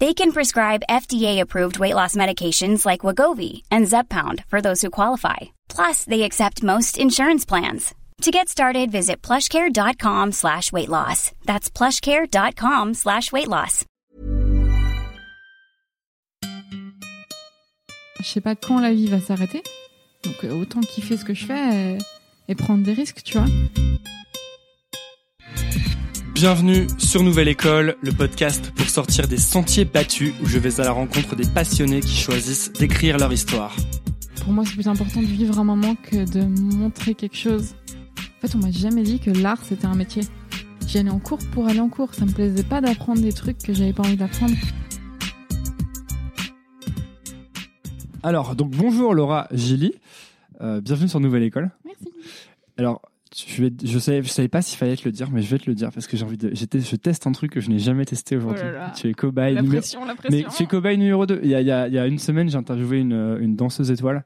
They can prescribe FDA-approved weight loss medications like Wagovi and Zepbound for those who qualify. Plus, they accept most insurance plans. To get started, visit plushcare.com slash weight loss. That's plushcare.com slash weight loss. Je sais pas quand la vie va s'arrêter. Donc euh, autant kiffer ce que je fais et prendre des risques, tu vois. Bienvenue sur Nouvelle École, le podcast pour sortir des sentiers battus où je vais à la rencontre des passionnés qui choisissent d'écrire leur histoire. Pour moi, c'est plus important de vivre un moment que de montrer quelque chose. En fait, on m'a jamais dit que l'art c'était un métier. J'y allais en cours pour aller en cours. Ça me plaisait pas d'apprendre des trucs que j'avais pas envie d'apprendre. Alors, donc bonjour Laura Gilly, Euh, bienvenue sur Nouvelle École. Merci. Alors, je, vais, je, savais, je savais pas s'il fallait te le dire, mais je vais te le dire parce que j'ai envie de. j'étais- Je teste un truc que je n'ai jamais testé aujourd'hui. Oh là là. tu es cobaye La numéro- pression, la Mais tu es cobaye numéro 2. Il y a, il y a- il y a une semaine, j'ai interviewé une, une danseuse étoile.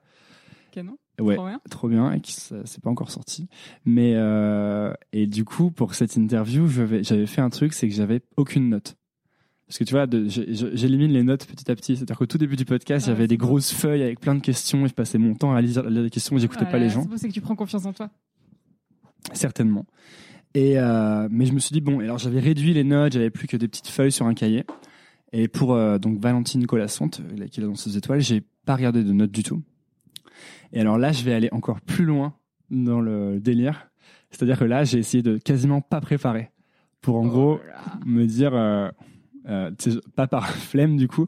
Canon. Ouais, Trop bien. trop bien, et qui c'est pas encore sorti. Mais euh, et du coup, pour cette interview, j'avais fait un truc, c'est que j'avais aucune note. Parce que tu vois, j'élimine les notes petit à petit. C'est-à-dire qu'au tout début du podcast, Ah j'avais des grosses feuilles avec plein de questions et je passais mon temps à lire, les questions et j'écoutais pas Voilà, les gens, c'est que tu prends confiance en toi. Certainement. Et euh, mais je me suis dit bon, alors j'avais réduit les notes, j'avais plus que des petites feuilles sur un cahier. Et pour euh, donc Valentine Colassante, euh, qui est dans ses étoiles, j'ai pas regardé de notes du tout. Et alors là, je vais aller encore plus loin dans le délire. C'est-à-dire que là, j'ai essayé de quasiment pas préparer. Pour en Oh gros là me dire, euh, pas par flemme du coup,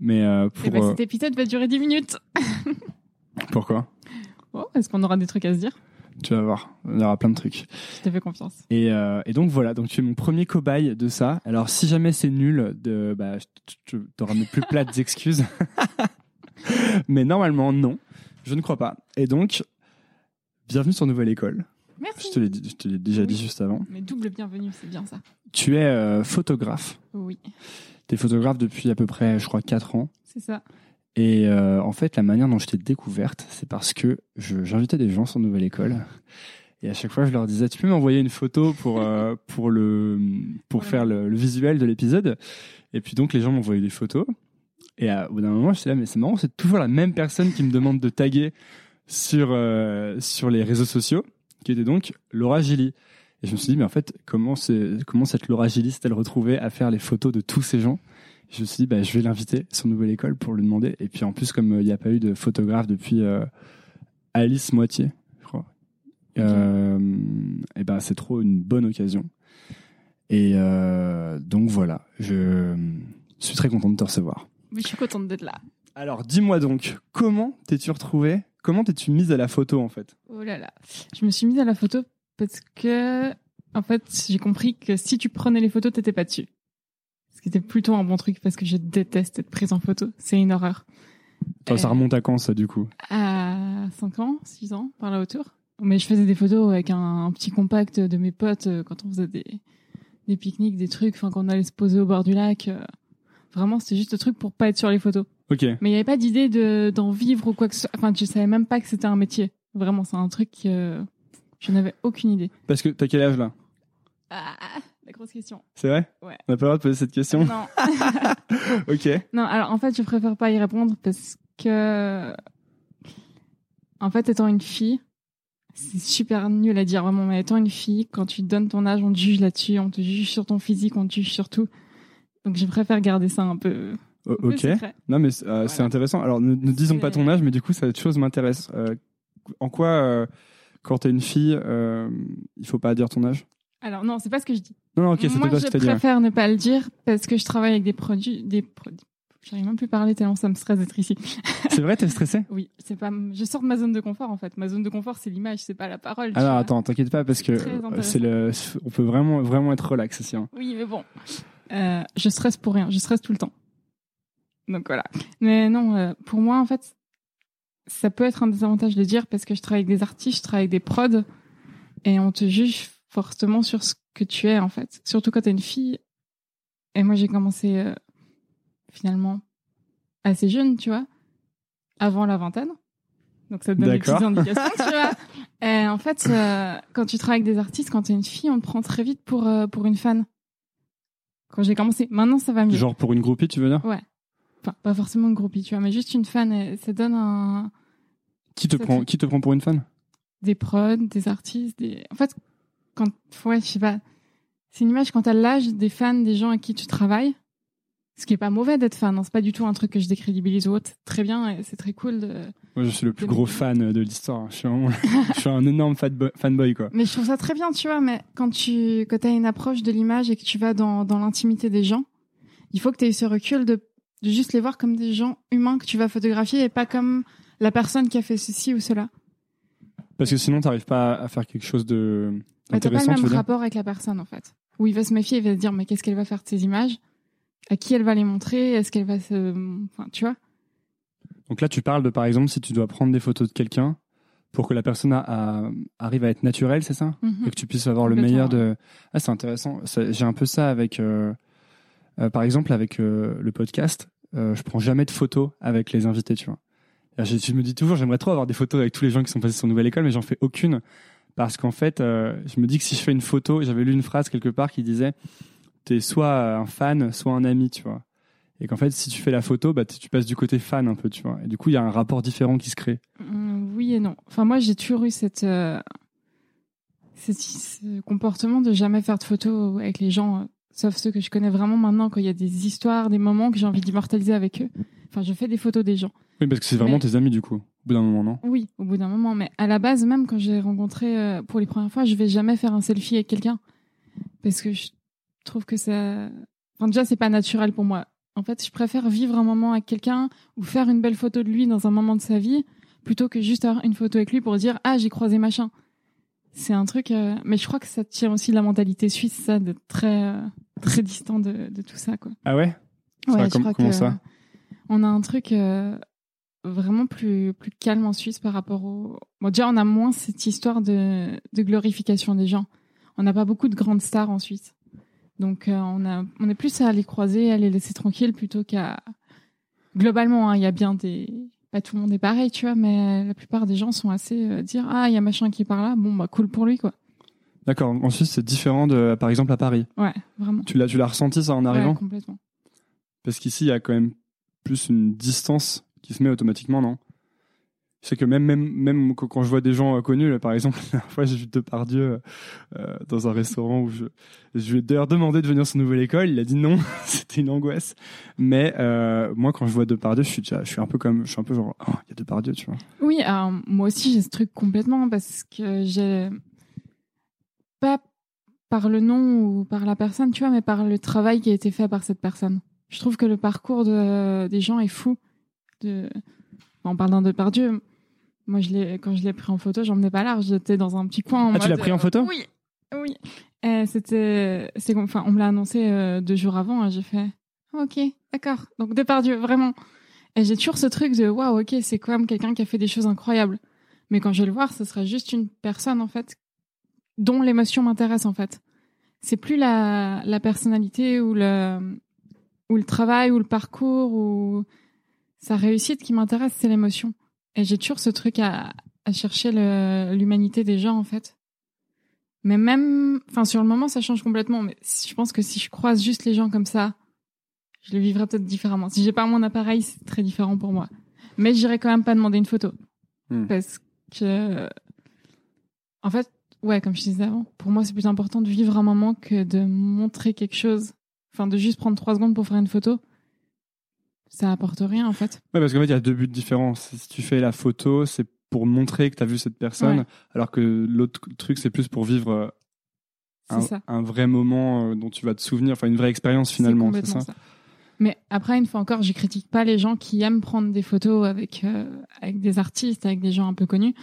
mais Eh pour. ben, euh, cet épisode va durer 10 minutes. pourquoi? Oh, Est-ce qu'on aura des trucs à se dire? Tu vas voir, il y aura plein de trucs. Je te fais confiance. Et, euh, et donc voilà, donc tu es mon premier cobaye de ça. Alors si jamais c'est nul, de, bah, tu auras mes plus plates excuses. mais normalement, non, je ne crois pas. Et donc, bienvenue sur Nouvelle École. Merci. Je te l'ai dit- je te l'ai déjà Oui. dit juste avant. Mais double bienvenue, c'est bien ça. Tu es euh, photographe. Oui, Tu es photographe depuis à peu près, je crois, 4 ans. c'est ça. Et euh, en fait, la manière dont je t'ai découverte, c'est parce que je- j'invitais des gens sur Nouvelle École. Et à chaque fois, je leur disais, tu peux m'envoyer une photo pour, euh, pour, le, pour faire le, le visuel de l'épisode. Et puis donc, les gens m'envoyaient des photos. Et à- au bout d'un moment, j'étais là, mais c'est marrant, c'est toujours la même personne qui me demande de taguer sur, euh, sur les réseaux sociaux, qui était donc Laura Gilly. Et je me suis dit, mais en fait, comment, comment cette Laura Gilly s'est-elle retrouvée à faire les photos de tous ces gens? Je me suis dit, bah, je vais l'inviter sur Nouvelle École pour lui demander. Et puis en plus, comme euh, il n'y a pas eu de photographe depuis euh, Alice Moitié, je crois, euh, et ben c'est trop une bonne occasion. Et donc voilà, je suis très content de te recevoir. Oui, je suis contente d'être là. Alors dis-moi donc, comment t'es-tu retrouvé Comment t'es-tu mise à la photo en fait? Oh là là. Je me suis mise à la photo parce que, en fait, j'ai compris que si tu prenais les photos, t'étais pas dessus. Ce qui était plutôt un bon truc parce que je déteste être prise en photo. C'est une horreur. Toi, Ça Euh, remonte à quand ça du coup? À 5 ans, 6 ans, par là autour. Mais je faisais des photos avec un, un petit compact de mes potes euh, quand on faisait des, des pique-niques, des trucs, enfin, quand on allait se poser au bord du lac. euh, Vraiment, c'était juste le truc pour pas être sur les photos. Ok. Mais il n'y avait pas d'idée de, d'en vivre ou quoi que ce soit. Enfin, je savais même pas que c'était un métier. Vraiment, c'est un truc que je n'avais aucune idée. Parce que t'as quel âge là? Ah, la grosse question. C'est vrai Ouais. On n'a pas le droit de poser cette question Non. Ok. non, alors en fait, je préfère pas y répondre parce que, en fait, étant une fille, c'est super nul à dire vraiment, mais étant une fille, quand tu donnes ton âge, on te juge là-dessus, on te juge sur ton physique, on te juge sur tout. Donc je préfère garder ça un peu. O- un peu ok. secret. Non, mais c'est euh, c'est intéressant. Alors, ne, ne disons pas ton âge, mais du coup, cette chose m'intéresse. Euh, en quoi, euh, quand t'es une fille, euh, il faut pas dire ton âge? Alors non, c'est pas ce que je dis. Non, non, ok, Moi, pas je ce que t'as dit. ouais. préfère ne pas le dire parce que je travaille avec des produits, des produits. J'arrive même plus à parler tellement ça me stresse d'être ici. C'est vrai, t'es stressé Oui, c'est pas. Je sors de ma zone de confort en fait. Ma zone de confort, c'est l'image, c'est pas la parole. Alors, attends, t'inquiète pas, parce que c'est le, on peut vraiment, vraiment être relax ici. hein. Oui, mais bon, Euh, je stresse pour rien. Je stresse tout le temps. Donc voilà. Mais non, euh, pour moi en fait, ça peut être un désavantage de dire parce que je travaille avec des artistes, je travaille avec des prods, et on te juge fortement sur ce que tu es en fait. Surtout quand t'es une fille. Et moi, j'ai commencé euh, finalement assez jeune, tu vois, avant la vingtaine. Donc ça te donne des petites indications, tu vois. Et en fait, euh, quand tu travailles avec des artistes, quand t'es une fille, on te prend très vite pour euh, pour une fan. Quand j'ai commencé, maintenant ça va mieux. Genre pour une groupie, tu veux dire? Enfin, pas forcément une groupie, tu vois, mais juste une fan. et ça donne un qui te, Ça prend, fait- qui te prend pour une fan? Des prods, des artistes, des. En fait, quand ouais, je sais pas. C'est une image quand t'as l'âge des fans, des gens avec qui tu travailles. Ce qui est pas mauvais d'être fan, hein, c'est pas du tout un truc que je décrédibilise ou autre. Très bien, c'est très cool de. Moi, je suis le plus gros fan de l'histoire. Je suis, vraiment- je suis un énorme fanboy, fanboy, quoi. Mais je trouve ça très bien, tu vois. Mais quand tu quand as une approche de l'image et que tu vas dans, dans l'intimité des gens, il faut que tu aies ce recul de, de juste les voir comme des gens humains que tu vas photographier et pas comme la personne qui a fait ceci ou cela. Parce que sinon, t'arrives pas à faire quelque chose de Mais t'as pas le même rapport avec la personne en fait. Où il va se méfier, il va se dire mais qu'est-ce qu'elle va faire de ces images? À qui elle va les montrer? Est-ce qu'elle va se, enfin tu vois? Donc là, tu parles de, par exemple, si tu dois prendre des photos de quelqu'un pour que la personne a- a- arrive à être naturelle, c'est ça? Mhm. Et que tu puisses avoir le meilleur de... Ah, c'est intéressant. J'ai un peu ça avec... euh, euh, par exemple, avec euh, le podcast, je prends jamais de photos avec les invités, tu vois. Je, je me dis toujours, j'aimerais trop avoir des photos avec tous les gens qui sont passés sur Nouvelle École, mais j'en fais aucune. Parce qu'en fait, euh, je me dis que si je fais une photo, j'avais lu une phrase quelque part qui disait T'es soit un fan, soit un ami, tu vois. Et qu'en fait, si tu fais la photo, bah, tu passes du côté fan un peu, tu vois. Et du coup, il y a un rapport différent qui se crée. Mm, Oui et non. Enfin, moi, j'ai toujours eu cette, euh, cette- ce comportement de jamais faire de photos avec les gens, euh, sauf ceux que je connais vraiment maintenant, quand il y a des histoires, des moments que j'ai envie d'immortaliser avec eux. Enfin, je fais des photos des gens. Oui, parce que c'est vraiment Mais- tes amis, du coup, au bout d'un moment, non? Oui, au bout d'un moment. Mais à la base, même quand j'ai rencontré euh, pour les premières fois, je vais jamais faire un selfie avec quelqu'un. Parce que je trouve que ça. Enfin, déjà, c'est pas naturel pour moi. En fait, je préfère vivre un moment avec quelqu'un ou faire une belle photo de lui dans un moment de sa vie plutôt que juste avoir une photo avec lui pour dire Ah, j'ai croisé machin. C'est un truc. euh, Mais je crois que ça tient aussi de la mentalité suisse, ça, d'être très, euh, très distant de, de tout ça, quoi. Ah ouais? Ça, Ouais, je com- crois comment que ça? on a un truc euh, vraiment plus plus calme en Suisse par rapport au. Bon, déjà, on a moins cette histoire de, de glorification des gens. On n'a pas beaucoup de grandes stars en Suisse, donc euh, on a on est plus à les croiser, à les laisser tranquilles plutôt qu'à. Globalement, hein, il y a bien des. Pas tout le monde est pareil, tu vois, mais la plupart des gens sont assez euh, dire ah il y a machin qui est par là, bon bah cool pour lui quoi. D'accord. En Suisse, c'est différent de, par exemple, à Paris. Ouais, vraiment. Tu l'as, tu l'as ressenti ça en arrivant? Ouais, complètement. Parce qu'ici, il y a quand même plus une distance qui se met automatiquement, non? Sais que même, même, même quand je vois des gens euh, connus, là, par exemple, la dernière fois, j'ai vu Depardieu euh, dans un restaurant où je, je lui ai d'ailleurs demandé de venir sur Nouvelle École. Il a dit non, c'était une angoisse. Mais euh, moi, quand je vois Depardieu, je suis, je suis un peu comme, je suis un peu genre, oh, il y a Depardieu, tu vois. Oui, alors, moi aussi j'ai ce truc complètement parce que j'ai pas par le nom ou par la personne, tu vois, mais par le travail qui a été fait par cette personne. Je trouve que le parcours de, des gens est fou. De... En parlant de Pardieu, moi je quand je l'ai pris en photo, j'en menais pas large, j'étais dans un petit coin. en Ah, tu l'as pris en euh, photo? Oui, oui. C'était, c'est enfin, on me l'a annoncé euh, deux jours avant, et j'ai fait, ok, d'accord. Donc Depardieu, vraiment. Et j'ai toujours ce truc de waouh, ok, c'est quand même quelqu'un qui a fait des choses incroyables. Mais quand je vais le voir, ce sera juste une personne en fait dont l'émotion m'intéresse en fait. C'est plus la, la personnalité ou le ou le travail ou le parcours ou sa réussite qui m'intéresse, c'est l'émotion. Et j'ai toujours ce truc à, à chercher l'humanité des gens en fait. Mais même, enfin, sur le moment, ça change complètement. Mais je pense que si je croise juste les gens comme ça, je le vivrai peut-être différemment. Si j'ai pas mon appareil, c'est très différent pour moi. Mais j'irai quand même pas demander une photo. Hmm. Parce que, en fait, ouais, comme je disais avant, pour moi, c'est plus important de vivre un moment que de montrer quelque chose. Enfin, de juste prendre trois secondes pour faire une photo. Ça apporte rien, en fait. Ouais, parce qu'en fait, il y a deux buts différents. Si tu fais la photo, c'est pour montrer que tu as vu cette personne, Ouais. alors que l'autre truc, c'est plus pour vivre euh, un, vrai moment euh, dont tu vas te souvenir, enfin une vraie expérience finalement, c'est ça? Mais après, une fois encore, je critique pas les gens qui aiment prendre des photos avec euh, avec des artistes, avec des gens un peu connus.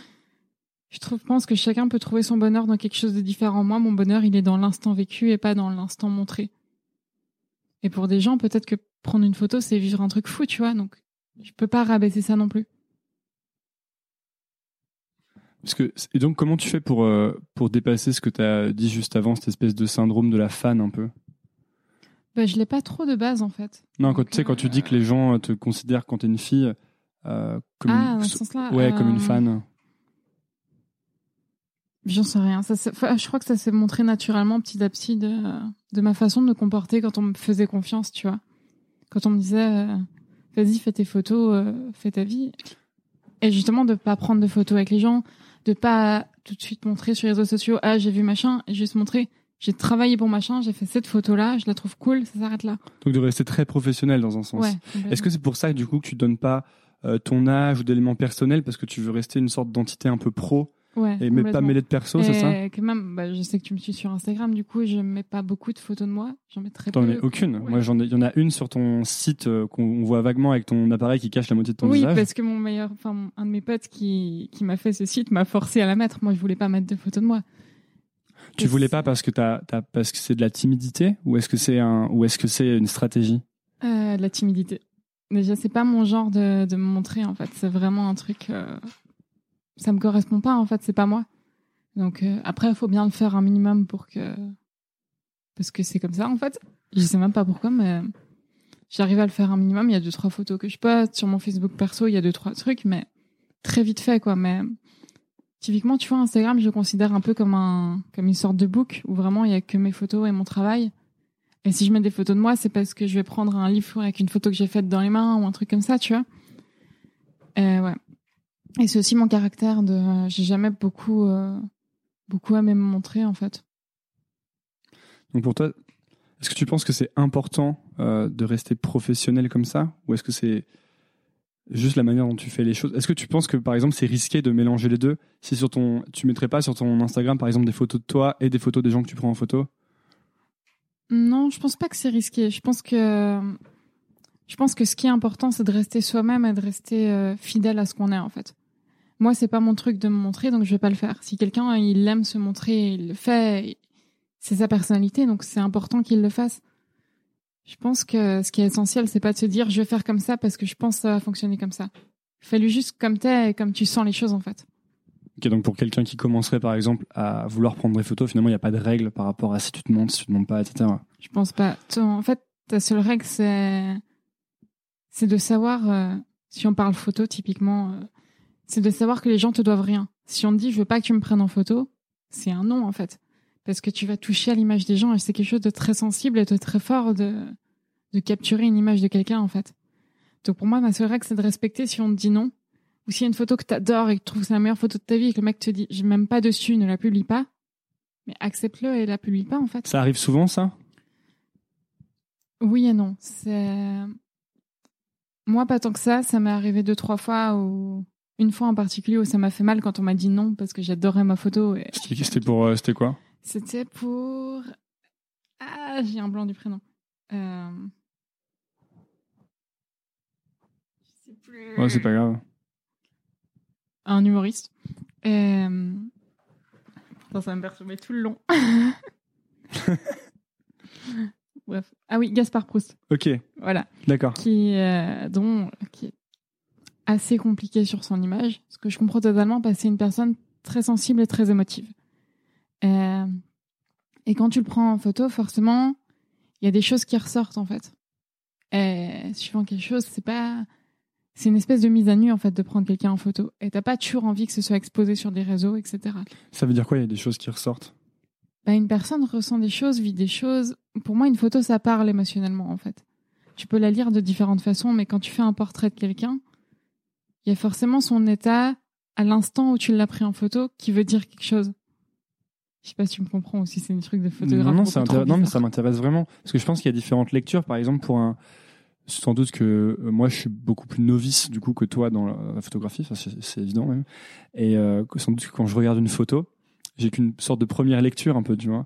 Je trouve, pense que chacun peut trouver son bonheur dans quelque chose de différent. Moi, mon bonheur, il est dans l'instant vécu et pas dans l'instant montré. Et pour des gens, peut-être que prendre une photo, c'est vivre un truc fou, tu vois. Donc, je peux pas rabaisser ça non plus. Parce que, et donc, comment tu fais pour, euh, pour dépasser ce que tu as dit juste avant, cette espèce de syndrome de la fan un peu? Bah, je l'ai pas trop de base, en fait. Non, quand tu sais, quand tu dis que les gens euh, te considèrent quand t'es une fille euh, comme, Ah, une, dans ce sens-là. ouais, comme une euh, fan. J'en sais rien. Ça, s'est- enfin, je crois que ça s'est montré naturellement petit à petit de, de ma façon de me comporter quand on me faisait confiance, tu vois. Quand on me disait, euh, vas-y, fais tes photos, euh, fais ta vie. Et justement, de pas prendre de photos avec les gens, de pas tout de suite montrer sur les réseaux sociaux, ah, j'ai vu machin, et juste montrer, j'ai travaillé pour machin, j'ai fait cette photo-là, je la trouve cool, ça s'arrête là. Donc de rester très professionnel dans un sens. Ouais. Est-ce que c'est pour ça du coup que tu donnes pas euh, ton âge ou d'éléments personnels parce que tu veux rester une sorte d'entité un peu pro ouais, et mais pas mêlée de perso, c'est ça que même, bah, je sais que tu me suis sur Instagram, du coup, je mets pas beaucoup de photos de moi, j'en mets très T'en mets aucune. Ouais. Moi, j'en il y en a une sur ton site euh, qu'on voit vaguement avec ton appareil qui cache la moitié de ton oui, visage. parce que mon meilleur, enfin, un de mes potes qui, qui m'a fait ce site m'a forcé à la mettre. Moi, je voulais pas mettre de photos de moi. Tu Et voulais pas parce que t'as, t'as- parce que c'est de la timidité ou est-ce que c'est un, ou est-ce que c'est une stratégie? Euh, la timidité. Déjà, c'est pas mon genre de, de me montrer, en fait. C'est vraiment un truc. euh, ça me correspond pas, en fait. C'est pas moi. Donc, euh, après, il faut bien le faire un minimum pour que. Parce que c'est comme ça, en fait. Je sais même pas pourquoi, mais j'arrive à le faire un minimum. Il y a deux, trois photos que je poste. Sur mon Facebook perso, il y a deux, trois trucs, mais très vite fait, quoi. Mais typiquement, tu vois, Instagram, je le considère un peu comme, un, comme une sorte de book où vraiment il y a que mes photos et mon travail. Et si je mets des photos de moi, c'est parce que je vais prendre un livre avec une photo que j'ai faite dans les mains ou un truc comme ça, tu vois. Et ouais. Et c'est aussi mon caractère de. J'ai jamais beaucoup, euh, beaucoup aimé me montrer, en fait. Donc pour toi, est-ce que tu penses que c'est important euh, de rester professionnel comme ça? Ou est-ce que c'est juste la manière dont tu fais les choses? Est-ce que tu penses que par exemple c'est risqué de mélanger les deux? Si sur ton, tu mettrais pas sur ton Instagram par exemple des photos de toi et des photos des gens que tu prends en photo? Non, je pense pas que c'est risqué. Je pense que. Je pense que ce qui est important, c'est de rester soi-même et de rester euh, fidèle à ce qu'on est, en fait. Moi, c'est pas mon truc de me montrer, donc je vais pas le faire. Si quelqu'un, il aime se montrer, il le fait, c'est sa personnalité, donc c'est important qu'il le fasse. Je pense que ce qui est essentiel, c'est pas de se dire je vais faire comme ça parce que je pense que ça va fonctionner comme ça. Fais-le juste comme t'es et comme tu sens les choses, en fait. Ok, donc pour quelqu'un qui commencerait par exemple à vouloir prendre des photos, finalement il n'y a pas de règle par rapport à si tu te montres, si tu te montres pas, etc. Je pense pas. En fait, ta seule règle, c'est c'est de savoir, euh, si on parle photo typiquement, euh, c'est de savoir que les gens te doivent rien. Si on te dit je veux pas que tu me prennes en photo, c'est un non en fait, parce que tu vas toucher à l'image des gens et c'est quelque chose de très sensible et de très fort de de capturer une image de quelqu'un en fait. Donc pour moi, ma seule règle, c'est de respecter si on te dit non. Ou s'il y a une photo que t'adores et que tu trouves que c'est la meilleure photo de ta vie et que le mec te dit je m'aime pas dessus, ne la publie pas, mais accepte-le et la publie pas en fait. Ça arrive souvent ça? Oui et non. C'est moi pas tant que ça. Ça m'est arrivé deux trois fois ou une fois en particulier où ça m'a fait mal quand on m'a dit non parce que j'adorais ma photo. Et... C'était pour, euh, c'était quoi? C'était pour ah j'ai un blanc du prénom. Euh... Je sais plus. Ouais, c'est pas grave. Un humoriste. Euh... Putain, ça va me perturber tout le long. Bref. Ah oui, Gaspard Proust. Ok, Voilà. d'accord. qui, euh, dont, qui est assez compliqué sur son image, ce que je comprends totalement parce que c'est une personne très sensible et très émotive. Euh, et quand tu le prends en photo, forcément, il y a des choses qui ressortent en fait. Et suivant quelque chose, c'est pas, c'est une espèce de mise à nu en fait de prendre quelqu'un en photo. Et t'as pas toujours envie que ce soit exposé sur des réseaux, etc. Ça veut dire quoi Il y a des choses qui ressortent? Bah, une personne ressent des choses, vit des choses. Pour moi, une photo, ça parle émotionnellement, en fait. Tu peux la lire de différentes façons, mais quand tu fais un portrait de quelqu'un, il y a forcément son état à l'instant où tu l'as pris en photo qui veut dire quelque chose. Je sais pas si tu me comprends aussi, c'est une truc de photographe. Non, non, mais ça m'intéresse vraiment. Parce que je pense qu'il y a différentes lectures. Par exemple, pour un. Sans doute que euh, moi, je suis beaucoup plus novice du coup que toi dans la, photographie, c'est évident même. Et euh, sans doute que quand je regarde une photo, j'ai qu'une sorte de première lecture un peu, tu vois,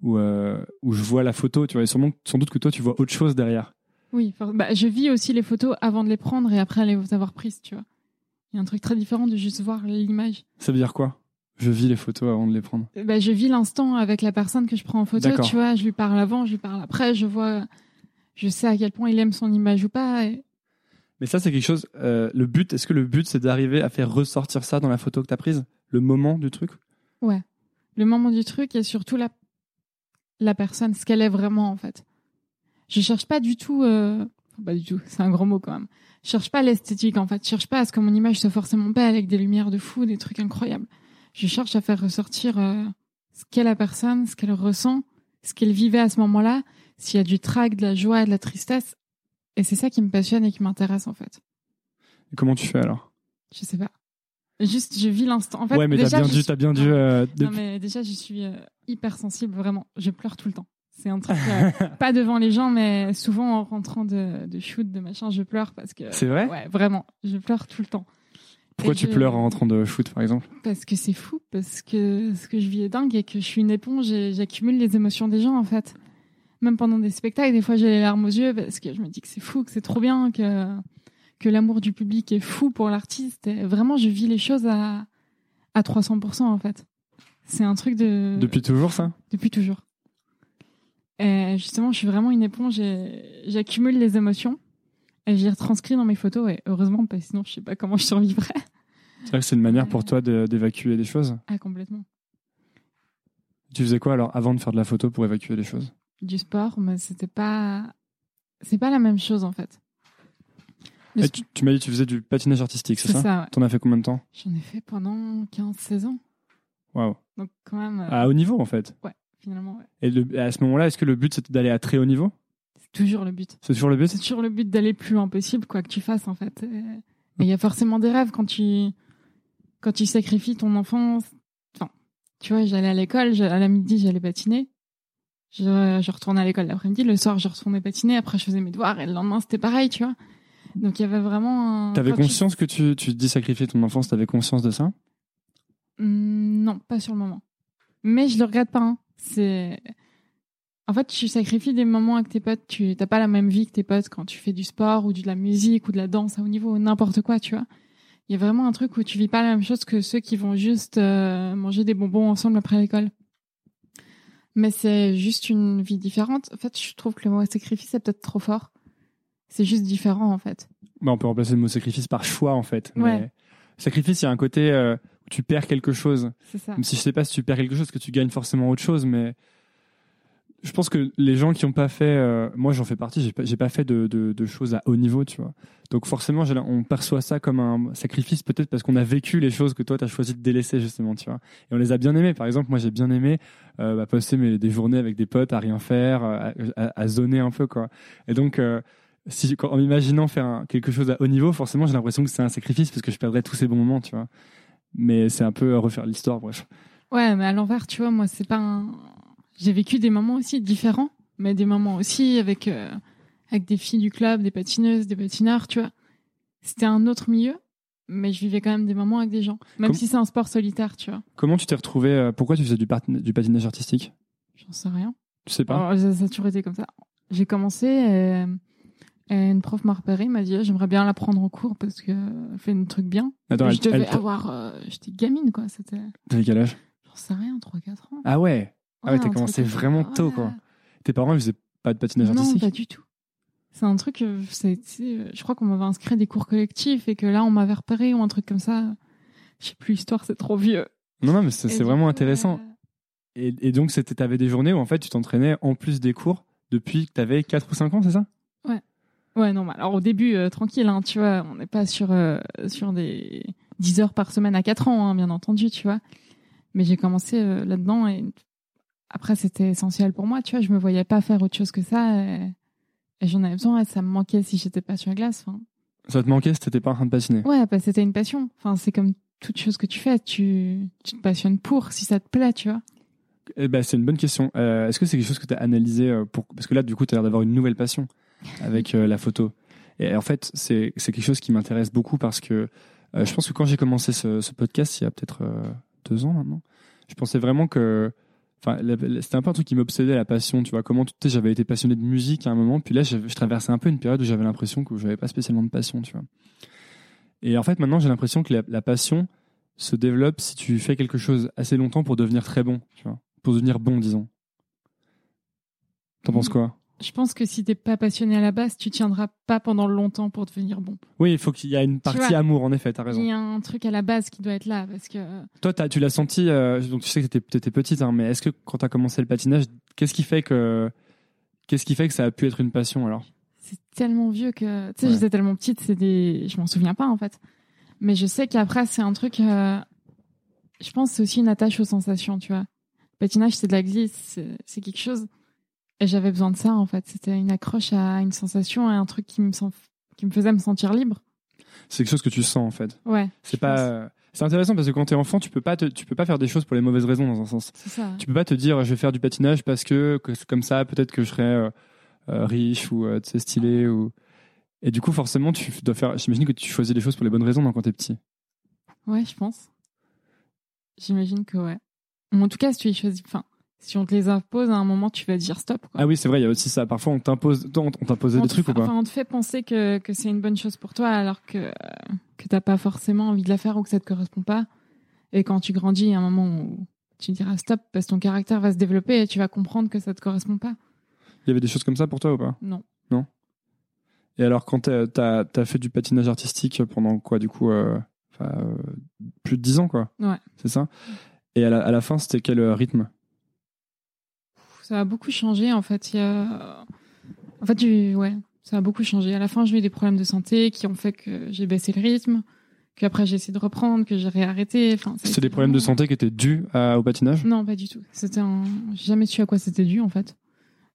où, euh, où je vois la photo, tu vois, et sans doute que toi, tu vois autre chose derrière. Oui, bah, je vis aussi les photos avant de les prendre et après les avoir prises, tu vois. Il y a un truc très différent de juste voir l'image. Ça veut dire quoi? Je vis les photos avant de les prendre. Bah, je vis l'instant avec la personne que je prends en photo, tu vois. Je lui parle avant, je lui parle après, je vois, je sais à quel point il aime son image ou pas. et- Mais ça, c'est quelque chose. euh, le but, est-ce que le but, c'est d'arriver à faire ressortir ça dans la photo que tu as prise? Le moment du truc? Le moment du truc et surtout la, la personne, ce qu'elle est vraiment en fait. Je cherche pas du tout, euh, enfin, pas du tout, c'est un grand mot quand même. Je cherche pas l'esthétique en fait. Je cherche pas à ce que mon image soit forcément belle avec des lumières de fou, des trucs incroyables. Je cherche à faire ressortir euh, ce qu'est la personne, ce qu'elle ressent, ce qu'elle vivait à ce moment-là, s'il y a du trac, de la joie, de la tristesse. Et c'est ça qui me passionne et qui m'intéresse en fait. Et comment tu fais alors? Je sais pas. Juste, je vis l'instant. En fait, Ouais, mais t'as bien dû, suis- t'as bien dû. Euh, Non, mais déjà, je suis euh, hyper sensible, vraiment. Je pleure tout le temps. C'est un truc, euh, pas devant les gens, mais souvent en rentrant de, de shoot, de machin, je pleure parce que. C'est vrai? Ouais, vraiment. Je pleure tout le temps. Pourquoi Et tu je- pleures en rentrant de shoot, par exemple? Parce que c'est fou, parce que ce que je vis est dingue et que je suis une éponge et j'accumule les émotions des gens, en fait. Même pendant des spectacles, des fois, j'ai les larmes aux yeux parce que je me dis que c'est fou, que c'est trop bien, que, que l'amour du public est fou pour l'artiste. Et vraiment, je vis les choses à, à 300%, en fait. C'est un truc de. Depuis toujours, ça? Depuis toujours. Et justement, je suis vraiment une éponge et j'accumule les émotions et je les retranscris dans mes photos. Et heureusement, parce que sinon, je sais pas comment je survivrais. C'est vrai que c'est une manière pour Ouais. toi d'évacuer des choses. Ah, complètement. Tu faisais quoi alors avant de faire de la photo pour évacuer les choses? Du sport, mais c'était pas. C'est pas la même chose en fait. Le Eh, Tu, tu m'as dit que tu faisais du patinage artistique, c'est ça, ça, ouais. T'en as fait combien de temps? J'en ai fait pendant 15-16 ans. Waouh. Donc, quand même, euh, À haut niveau, en fait? Finalement, ouais. Et le- à ce moment-là, est-ce que le but c'était d'aller à très haut niveau? C'est toujours le but. C'est toujours le but? C'est toujours le but d'aller plus loin possible, quoi que tu fasses en fait. Il y a forcément des rêves quand tu quand tu sacrifies ton enfance. Enfin, tu vois, j'allais à l'école, à la midi j'allais patiner. Je, je retournais à l'école l'après-midi, le soir je retournais patiner, après je faisais mes devoirs et le lendemain c'était pareil, tu vois. Donc il y avait vraiment. un- T'avais tu- conscience que tu, tu te dis sacrifier ton enfance, t'avais conscience de ça? Hmm, non, pas sur le moment. Mais je le regrette pas. hein. C'est en fait, tu sacrifies des moments avec tes potes. Tu t'as pas la même vie que tes potes quand tu fais du sport ou de la musique ou de la danse à haut niveau, n'importe quoi, tu vois. Il y a vraiment un truc où tu vis pas la même chose que ceux qui vont juste euh, manger des bonbons ensemble après l'école. Mais c'est juste une vie différente. En fait, je trouve que le mot sacrifice est peut-être trop fort. C'est juste différent, en fait. bah, On peut remplacer le mot sacrifice par choix, en fait. Ouais. Mais sacrifice, il y a un côté euh, où tu perds quelque chose. C'est ça. Même si je sais pas si tu perds quelque chose, que tu gagnes forcément autre chose, mais je pense que les gens qui ont pas fait, euh, moi j'en fais partie, j'ai pas, pas fait de, de, de choses à haut niveau, tu vois. Donc forcément, on perçoit ça comme un sacrifice, peut-être parce qu'on a vécu les choses que toi tu as choisi de délaisser justement, tu vois. Et on les a bien aimés. Par exemple, moi j'ai bien aimé euh, bah, passer mes, des journées avec des potes à rien faire, à, à, à zoner un peu, quoi. Et donc euh, si, en m'imaginant faire un- quelque chose à haut niveau, forcément j'ai l'impression que c'est un sacrifice parce que je perdrais tous ces bons moments, tu vois. Mais c'est un peu euh, refaire l'histoire, bref. Ouais, mais à l'envers, tu vois, moi, c'est pas un... J'ai vécu des moments aussi différents, mais des moments aussi avec, euh, avec des filles du club, des patineuses, des patineurs, tu vois. C'était un autre milieu, mais je vivais quand même des moments avec des gens. Même Comme- si c'est un sport solitaire, tu vois. Comment tu t'es retrouvé euh, Pourquoi tu faisais du, patin- du patinage artistique? J'en sais rien. Tu sais pas? Alors, ça, ça a toujours été comme ça. J'ai commencé et, et une prof m'a repéré, m'a dit, j'aimerais bien la prendre en cours parce qu'elle fait un truc bien. Attends, je devais avoir... euh, J'étais gamine, quoi. C'était... t'avais quel âge? J'en sais rien, 3-4 ans. Ah ouais? Ah ouais, t'as commencé vraiment tôt, Ouais. quoi. Tes parents, ils faisaient pas de patinage Non, artistique? pas du tout. C'est un truc, euh, été, euh, je crois qu'on m'avait inscrit à des cours collectifs et que là, on m'avait repéré ou un truc comme ça. Je sais plus l'histoire, c'est trop vieux. Non, non, mais c'est c'est vraiment coup, intéressant. euh, Et, et donc, c'était- t'avais des journées où, en fait, tu t'entraînais en plus des cours depuis que t'avais 4 ou 5 ans, c'est ça? Ouais, non, mais alors au début, euh, tranquille, hein, tu vois, on n'est pas sur, euh, sur des 10 heures par semaine à 4 ans, hein, bien entendu, tu vois. Mais j'ai commencé euh, là-dedans et après, c'était essentiel pour moi, tu vois. Je me voyais pas faire autre chose que ça. Et, et j'en avais besoin. Et ça me manquait si j'étais pas sur la glace. Ça te manquait si t'étais pas en train de patiner ouais, parce que c'était une passion. Enfin, c'est comme toute chose que tu fais. Tu, tu te passionnes pour, si ça te plaît, tu vois. Eh ben, c'est une bonne question. Euh, Est-ce que c'est quelque chose que tu as analysé pour... Parce que là, du coup, tu as l'air d'avoir une nouvelle passion avec euh, la photo. Et en fait, c'est c'est quelque chose qui m'intéresse beaucoup parce que euh, je pense que quand j'ai commencé ce, ce podcast, il y a peut-être euh, deux ans maintenant, je pensais vraiment que. Enfin, c'était un peu un truc qui m'obsédait, la passion. Tu vois, comment tu sais, j'avais été passionné de musique à un moment, puis là, je, je traversais un peu une période où j'avais l'impression que j'avais pas spécialement de passion, tu vois. Et en fait, maintenant, j'ai l'impression que la, la passion se développe si tu fais quelque chose assez longtemps pour devenir très bon, tu vois pour devenir bon, disons. T'en penses quoi? Je pense que si t'es pas passionné à la base, tu tiendras pas pendant longtemps pour devenir bon. Oui, il faut qu'il y ait une partie vois, amour, en effet, t'as raison. Il y a un truc à la base qui doit être là parce que Toi, t'as- tu l'as senti, euh, donc tu sais que t'étais, t'étais petite, hein, mais est-ce que quand t'as commencé le patinage, qu'est-ce qui fait que, qu'est-ce qui fait que ça a pu être une passion alors? C'est tellement vieux que tu sais Ouais. j'étais tellement petite c'est des je m'en souviens pas en fait mais je sais qu'après c'est un truc euh, je pense c'est aussi une attache aux sensations tu vois le patinage c'est de la glisse c'est quelque chose et j'avais besoin de ça en fait c'était une accroche à une sensation à un truc qui me sent- qui me faisait me sentir libre C'est quelque chose que tu sens en fait. ouais C'est pas. euh, C'est intéressant parce que quand t'es enfant, tu peux pas, te- tu peux pas faire des choses pour les mauvaises raisons dans un sens. c'est ça Tu peux pas te dire, je vais faire du patinage parce que, que comme ça, peut-être que je serai euh, euh, riche ou euh, tu sais, stylé ou. Et du coup, forcément, tu dois faire. J'imagine que tu choisis les choses pour les bonnes raisons non, quand t'es petit. ouais je pense j'imagine que ouais en tout cas si tu les choisis enfin si on te les impose à un moment tu vas dire stop quoi. Ah oui, c'est vrai, il y a aussi ça. Parfois, on t'impose, on des trucs ou pas Enfin, on te fait penser que, que c'est une bonne chose pour toi alors que, euh, que t'as pas forcément envie de la faire ou que ça te correspond pas. Et quand tu grandis, il y a un moment où tu diras stop parce que ton caractère va se développer et tu vas comprendre que ça te correspond pas. Il y avait des choses comme ça pour toi ou pas? Non. Et alors, quand t'as, t'as, t'as fait du patinage artistique pendant quoi, du coup euh, euh, Plus de 10 ans, quoi? Ouais. C'est ça? Et à la, à la fin, c'était quel rythme? Ça a beaucoup changé en fait. Il y a... En fait, ouais, ça a beaucoup changé. À la fin, j'ai eu des problèmes de santé qui ont fait que j'ai baissé le rythme, qu'après j'ai essayé de reprendre, que j'ai réarrêté. Enfin, C'était des problèmes de santé qui étaient dus à- au patinage? Non, pas du tout. C'était un... J'ai jamais su à quoi c'était dû, en fait.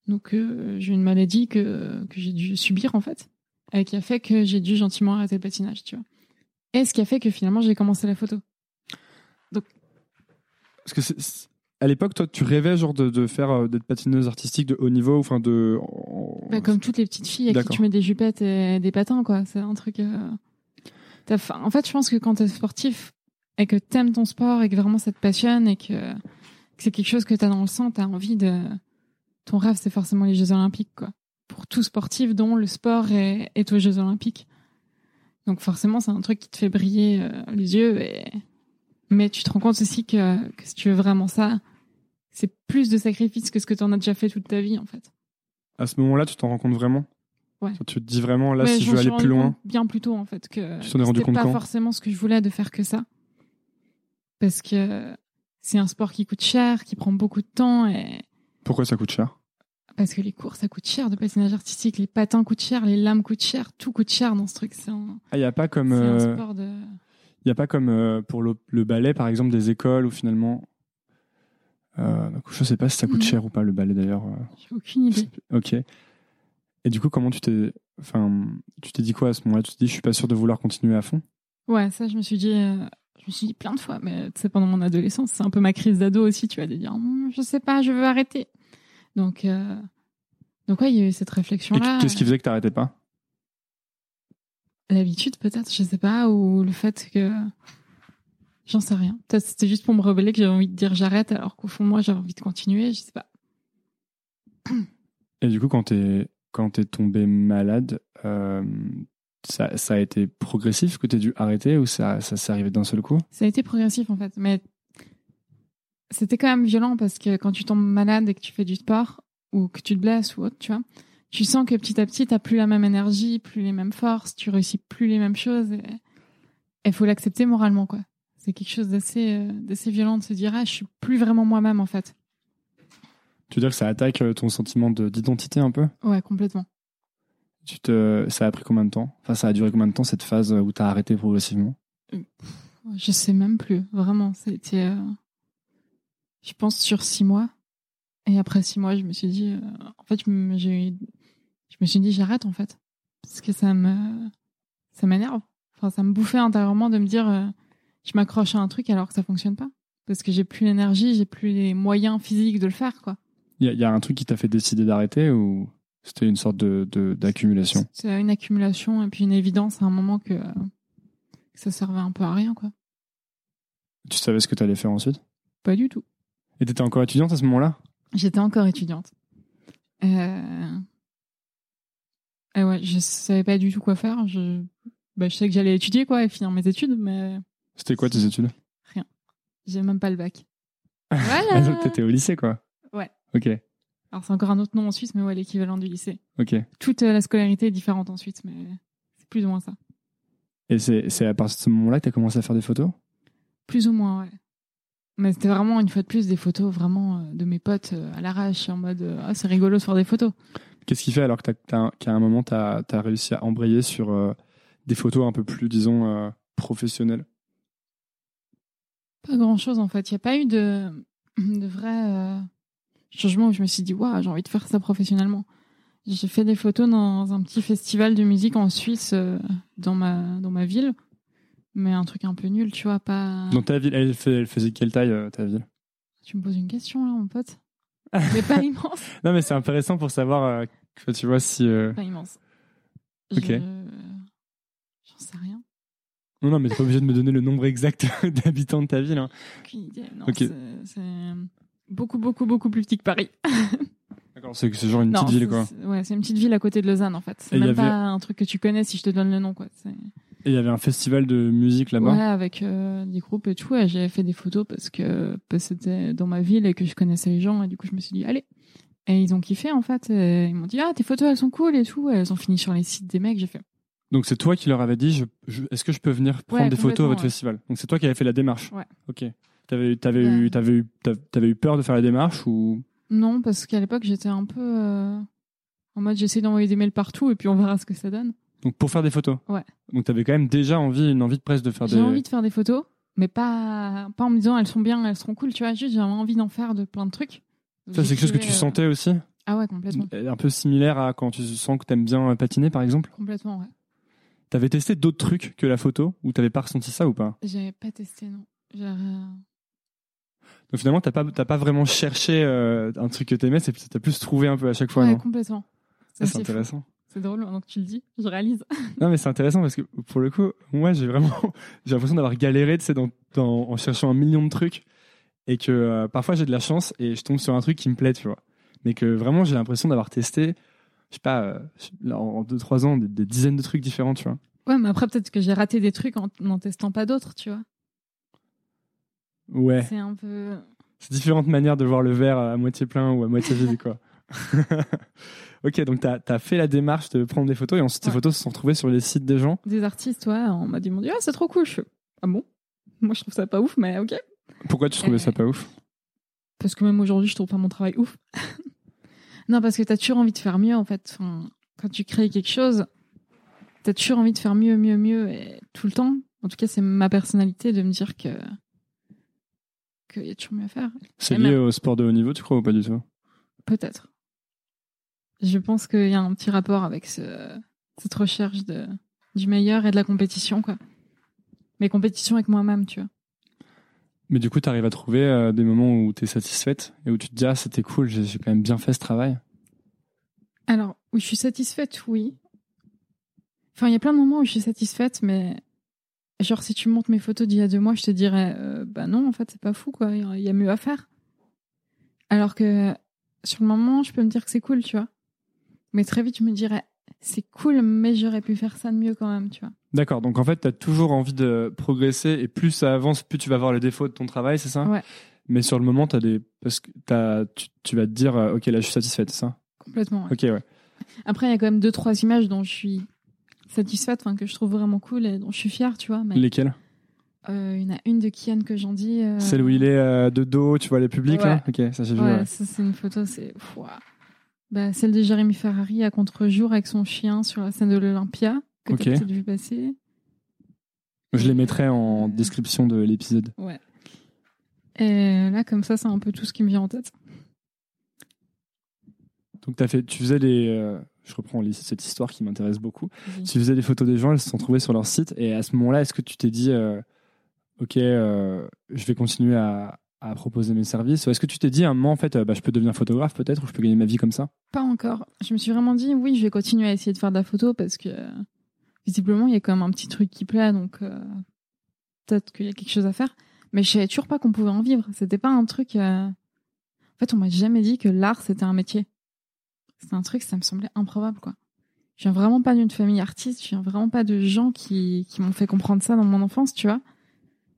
Donc, euh, j'ai eu une maladie que, que j'ai dû subir, en fait, et qui a fait que j'ai dû gentiment arrêter le patinage, tu vois. Et ce qui a fait que finalement, j'ai commencé la photo. Parce que c'est- à l'époque, toi, tu rêvais genre de, de faire euh, d'être patineuse artistique de haut niveau, enfin de. Bah, comme toutes les petites filles à qui tu mets des jupettes et des patins, quoi. C'est un truc. euh, En fait, je pense que quand t'es sportif et que t'aimes ton sport et que vraiment ça te passionne et que, que c'est quelque chose que t'as dans le sang, t'as envie de. Ton rêve, c'est forcément les Jeux Olympiques, quoi. Pour tout sportif dont le sport est, est aux Jeux Olympiques. Donc forcément, c'est un truc qui te fait briller euh, les yeux. Et... Mais tu te rends compte aussi que, que si tu veux vraiment ça, c'est plus de sacrifices que ce que tu en as déjà fait toute ta vie, en fait. À ce moment-là, tu t'en rends compte vraiment? Ouais. Tu te dis vraiment, là, si je veux aller plus loin. Bien plus tôt, en fait, que Tu t'en es rendu c'était compte pas forcément ce que je voulais de faire que ça. Parce que c'est un sport qui coûte cher, qui prend beaucoup de temps et Pourquoi ça coûte cher? Parce que les cours ça coûte cher de patinage artistique, les patins coûtent cher, les lames coûtent cher, tout coûte cher dans ce truc. C'est un, Ah, il n'y a pas comme. c'est un euh, sport de. N'y a pas comme euh, pour le, le ballet, par exemple, des écoles où finalement. Euh, donc, je sais pas si ça coûte Mhm. cher ou pas le ballet d'ailleurs. euh, J'ai aucune idée. Ok. Et du coup, comment tu t'es. Enfin, tu t'es dit quoi à ce moment-là? Tu te dis, je suis pas sûr de vouloir continuer à fond? Ouais, ça je me suis dit, je me suis dit plein de fois, mais tu sais pendant mon adolescence, c'est un peu ma crise d'ado aussi, tu vas de dire, Hum, je sais pas, je veux arrêter. Donc, euh, donc ouais, il y a eu cette réflexion Et là. qu'est-ce qui faisait que t'arrêtais pas? L'habitude, peut-être, je sais pas, ou le fait que. J'en sais rien. Peut-être c'était juste pour me rebeller que j'avais envie de dire j'arrête, alors qu'au fond, moi, j'avais envie de continuer, je sais pas. Et du coup, quand t'es quand t'es tombé malade, euh, ça, ça a été progressif que t'aies dû arrêter ou ça, ça s'est arrivé d'un seul coup? Ça a été progressif, en fait, mais c'était quand même violent parce que quand tu tombes malade et que tu fais du sport, ou que tu te blesses ou autre, tu vois, tu sens que petit à petit, t'as plus la même énergie, plus les mêmes forces, tu réussis plus les mêmes choses il faut l'accepter moralement, quoi. C'est quelque chose d'assez euh, d'assez violent de se dire, ah, je suis plus vraiment moi-même, en fait. Tu veux dire que ça attaque euh, ton sentiment de- d'identité un peu? Ouais, complètement. tu te, Ça a pris combien de temps? Enfin, ça a duré combien de temps cette phase où t'as arrêté progressivement? Je sais même plus, vraiment. C'était, euh, je pense, sur six mois. Et après six mois, je me suis dit, euh, en fait, j'ai, je me suis dit, j'arrête en fait, parce que ça me, ça m'énerve. Enfin, ça me bouffait intérieurement de me dire, euh, je m'accroche à un truc alors que ça fonctionne pas, parce que j'ai plus l'énergie, j'ai plus les moyens physiques de le faire, quoi. Il y, y a un truc qui t'a fait décider d'arrêter ou c'était une sorte de de- d'accumulation? C'est une accumulation et puis une évidence à un moment que, euh, que ça servait un peu à rien, quoi. Tu savais ce que tu allais faire ensuite? Pas du tout. Et t'étais encore étudiante à ce moment-là? J'étais encore étudiante. Euh... Et ouais, je savais pas du tout quoi faire. Je, bah, je sais que j'allais étudier quoi et finir mes études, mais C'était quoi tes études? J'ai même pas le bac. Voilà. Donc t'étais au lycée quoi Ouais. Ok, Alors c'est encore un autre nom en Suisse, mais ouais, l'équivalent du lycée. ok. Toute euh, la scolarité est différente en Suisse, mais c'est plus ou moins ça. Et c'est à partir de ce moment-là que t'as commencé à faire des photos? Plus ou moins, ouais. Mais c'était vraiment une fois de plus des photos vraiment euh, de mes potes euh, à l'arrache, en mode ah c'est rigolo de faire des photos. Qu'est-ce qui fait alors que qu'à un moment t'as as réussi à embrayer sur euh, des photos un peu plus, disons, euh, professionnelles? Pas grand chose en fait. Il n'y a pas eu de, de vrai euh, changement où je me suis dit, waouh, j'ai envie de faire ça professionnellement. J'ai fait des photos dans un petit festival de musique en Suisse, dans, ma, dans ma ville. Mais un truc un peu nul, tu vois, pas. Dans ta ville, elle, fait- elle faisait quelle taille ta ville? Tu me poses une question là, mon pote Mais pas immense. Non mais c'est intéressant pour savoir, euh, que tu vois, si... euh, Pas immense. Ok. Je- J'en sais rien. Non, non, mais t'es pas obligé de me donner le nombre exact d'habitants de ta ville. hein. Aucune idée. Non, Ok. c'est- beaucoup, beaucoup, beaucoup plus petit que Paris. D'accord, c'est c'est genre une Non, petite ville quoi. Ouais, c'est une petite ville à côté de Lausanne en fait. C'est même avait- pas un truc que tu connais si je te donne le nom quoi. Et il y avait un festival de musique là-bas. Ouais, avec euh, des groupes et tout. Et j'avais fait des photos parce que, parce que c'était dans ma ville et que je connaissais les gens. Et du coup, je me suis dit, allez. Et ils ont kiffé en fait. Et ils m'ont dit, ah, tes photos elles sont cool et tout. Et elles ont fini sur les sites des mecs. J'ai fait, Donc c'est toi qui leur avais dit, je, je- est-ce que je peux venir prendre Ouais, des photos à votre ouais. festival? Donc c'est toi qui avais fait la démarche. Ouais. Ok. T'avais, t'avais Ouais. eu, t'avais eu, t'avais- t'avais eu peur de faire la démarche ou? Non, parce qu'à l'époque, j'étais un peu euh, en mode, j'essaie d'envoyer des mails partout et puis on verra ce que ça donne. Donc pour faire des photos. Ouais. Donc t'avais quand même déjà envie, une envie de presse de faire J'ai des. envie de faire des photos, mais pas, pas en me disant, elles sont bien, elles seront cool. Tu vois, juste, j'avais envie d'en faire de plein de trucs. Ça c'est quelque chose que tu euh, sentais aussi, Ah ouais, complètement. un peu similaire à quand tu sens que t'aimes bien patiner par exemple. Complètement, ouais. T'avais testé d'autres trucs que la photo ou t'avais pas ressenti ça ou pas? J'avais pas testé, non. Donc finalement t'as pas, pas vraiment cherché euh, un truc que t'aimais, c'est t'as plus trouvé un peu à chaque fois. ouais, non? complètement. Ah, Ça, c'est fou. C'est drôle, maintenant que tu le dis, je réalise. Non, mais c'est intéressant parce que pour le coup, moi, j'ai vraiment, j'ai l'impression d'avoir galéré, dans, dans- en cherchant un million de trucs et que euh, parfois j'ai de la chance et je tombe sur un truc qui me plaît, tu vois. Mais que vraiment, j'ai l'impression d'avoir testé, je sais pas, euh, en 2-3 ans, des, des dizaines de trucs différents, tu vois. Ouais, mais après, peut-être que j'ai raté des trucs en n'en testant pas d'autres, tu vois. Ouais, C'est un peu. c'est différentes manières de voir le verre à moitié plein ou à moitié vide, quoi. ok, donc t'as as fait la démarche de prendre des photos et ensuite Ouais. photos se sont retrouvées sur les sites des gens? Des artistes, ouais, on m'a dit, ah, c'est trop cool. Je ah bon? Moi, je trouve ça pas ouf, mais ok. Pourquoi tu trouvais Euh, ça pas ouf? Parce que même aujourd'hui, je trouve pas mon travail ouf. non, parce que t'as toujours envie de faire mieux, en fait. Enfin, quand tu crées quelque chose, t'as toujours envie de faire mieux, mieux, mieux, et tout le temps. En tout cas, c'est ma personnalité de me dire que qu'il y a toujours mieux à faire. C'est lié même- au sport de haut niveau, tu crois ou pas du tout? Peut-être. Je pense qu'il y a un petit rapport avec ce, cette recherche de, du meilleur et de la compétition, quoi. Mais compétition avec moi-même, tu vois. Mais du coup, tu arrives à trouver euh, des moments où tu es satisfaite et où tu te dis, ah, c'était cool, j'ai quand même bien fait ce travail? Alors, oui, je suis satisfaite, oui. Enfin, il y a plein de moments où je suis satisfaite, mais genre, si tu montes mes photos d'il y a deux mois, je te dirais, euh, bah non, en fait, c'est pas fou, quoi. Il y a mieux à faire. Alors que sur le moment, je peux me dire que c'est cool, tu vois. Mais très vite, je me dirais, c'est cool, mais j'aurais pu faire ça de mieux quand même, tu vois. D'accord, donc en fait, tu as toujours envie de progresser et plus ça avance, plus tu vas voir les défauts de ton travail, c'est ça? Ouais. Mais sur le moment, as des... Parce que t'as- tu, tu vas te dire, euh, ok, là, je suis satisfaite, c'est ça? Complètement. ouais. Ok, ouais. Après, il y a quand même deux, trois images dont je suis satisfaite, que je trouve vraiment cool et dont je suis fière, tu vois. Mais Lesquels euh, il y en a une de Kian que j'en dis. euh, Celle où il est euh, de dos, tu vois les publics, là? Ok, ça j'ai vu, Ouais, ouais. ça, c'est une photo, c'est. Bah, celle de Jérémy Ferrari à contre-jour avec son chien sur la scène de l'Olympia, que t'as peut-être vu passer. Je les mettrai en description de l'épisode. Ouais. Et là, comme ça, c'est un peu tout ce qui me vient en tête. Donc as fait, tu faisais les, euh, je reprends cette histoire qui m'intéresse beaucoup. Tu faisais des photos des gens, elles se sont trouvées sur leur site. Et à ce moment-là, est-ce que tu t'es dit, euh, ok, euh, je vais continuer à, à proposer mes services est-ce que tu t'es dit, à un moment, en fait, euh, bah, je peux devenir photographe peut-être, ou je peux gagner ma vie comme ça? Pas encore. Je me suis vraiment dit, oui, je vais continuer à essayer de faire de la photo parce que visiblement, il y a quand même un petit truc qui plaît, donc euh, peut-être qu'il y a quelque chose à faire. Mais je savais toujours pas qu'on pouvait en vivre. C'était pas un truc. euh, En fait, on m'a jamais dit que l'art c'était un métier. C'était un truc, ça me semblait improbable, quoi. Je viens vraiment pas d'une famille artiste. Je viens vraiment pas de gens qui, qui m'ont fait comprendre ça dans mon enfance, tu vois.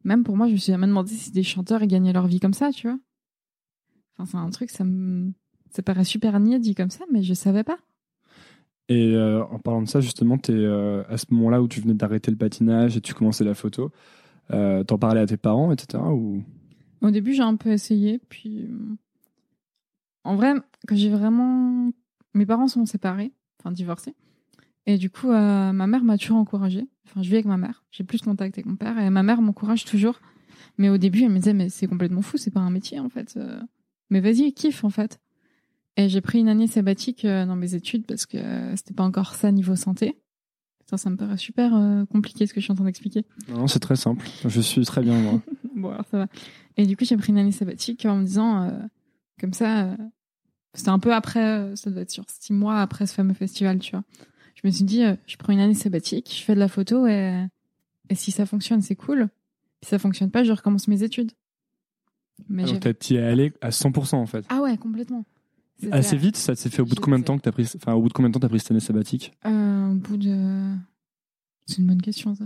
Même pour moi, je me suis jamais demandé si des chanteurs gagnaient leur vie comme ça, tu vois. Enfin, c'est un truc, ça me, ça paraît super niais dit comme ça, mais je savais pas. Et euh, en parlant de ça, justement, t'es euh, à ce moment-là où tu venais d'arrêter le patinage et tu commençais la photo, euh, t'en parlais à tes parents, etc. Ou... Au début, j'ai un peu essayé, puis en vrai, quand j'ai vraiment, mes parents sont séparés, enfin divorcés, et du coup, euh, ma mère m'a toujours encouragée. Enfin, je vis avec ma mère, j'ai plus de contact avec mon père, et ma mère m'encourage toujours. Mais au début, elle me disait, mais c'est complètement fou, c'est pas un métier en fait. euh. Mais vas-y, kiffe en fait. Et j'ai pris une année sabbatique euh, dans mes études parce que c'était pas encore ça niveau santé. Putain, ça me paraît super compliqué ce que je suis en train d'expliquer. Non, c'est très simple. Je suis très bien, moi. Bon, alors ça va. Et du coup, j'ai pris une année sabbatique en me disant, euh, comme ça, c'était un peu après, ça doit être sur six mois après ce fameux festival, tu vois. Je me suis dit, euh, je prends une année sabbatique, je fais de la photo et, et si ça fonctionne, c'est cool. Si ça fonctionne pas, je recommence mes études. Mais Ah, Donc t'y es allé à 100% en fait. Ah ouais, complètement. Assez vite, ça s'est fait au bout de combien de temps que t'as pris, enfin au bout de combien de temps t'as pris cette année sabbatique? Euh, au bout de. C'est une bonne question, ça.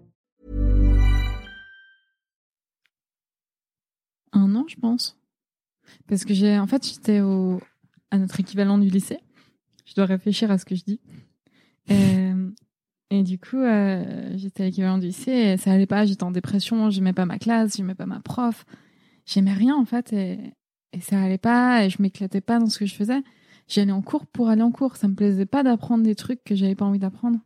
Un an, je pense. Parce que j'ai, en fait, j'étais au, à notre équivalent du lycée. Je dois réfléchir à ce que je dis. Et, et du coup, euh, j'étais à l'équivalent du lycée et ça allait pas. J'étais en dépression, j'aimais pas ma classe, j'aimais pas ma prof. J'aimais rien, en fait, et, et ça allait pas, et je m'éclatais pas dans ce que je faisais. J'allais en cours pour aller en cours. Ça me plaisait pas d'apprendre des trucs que j'avais pas envie d'apprendre.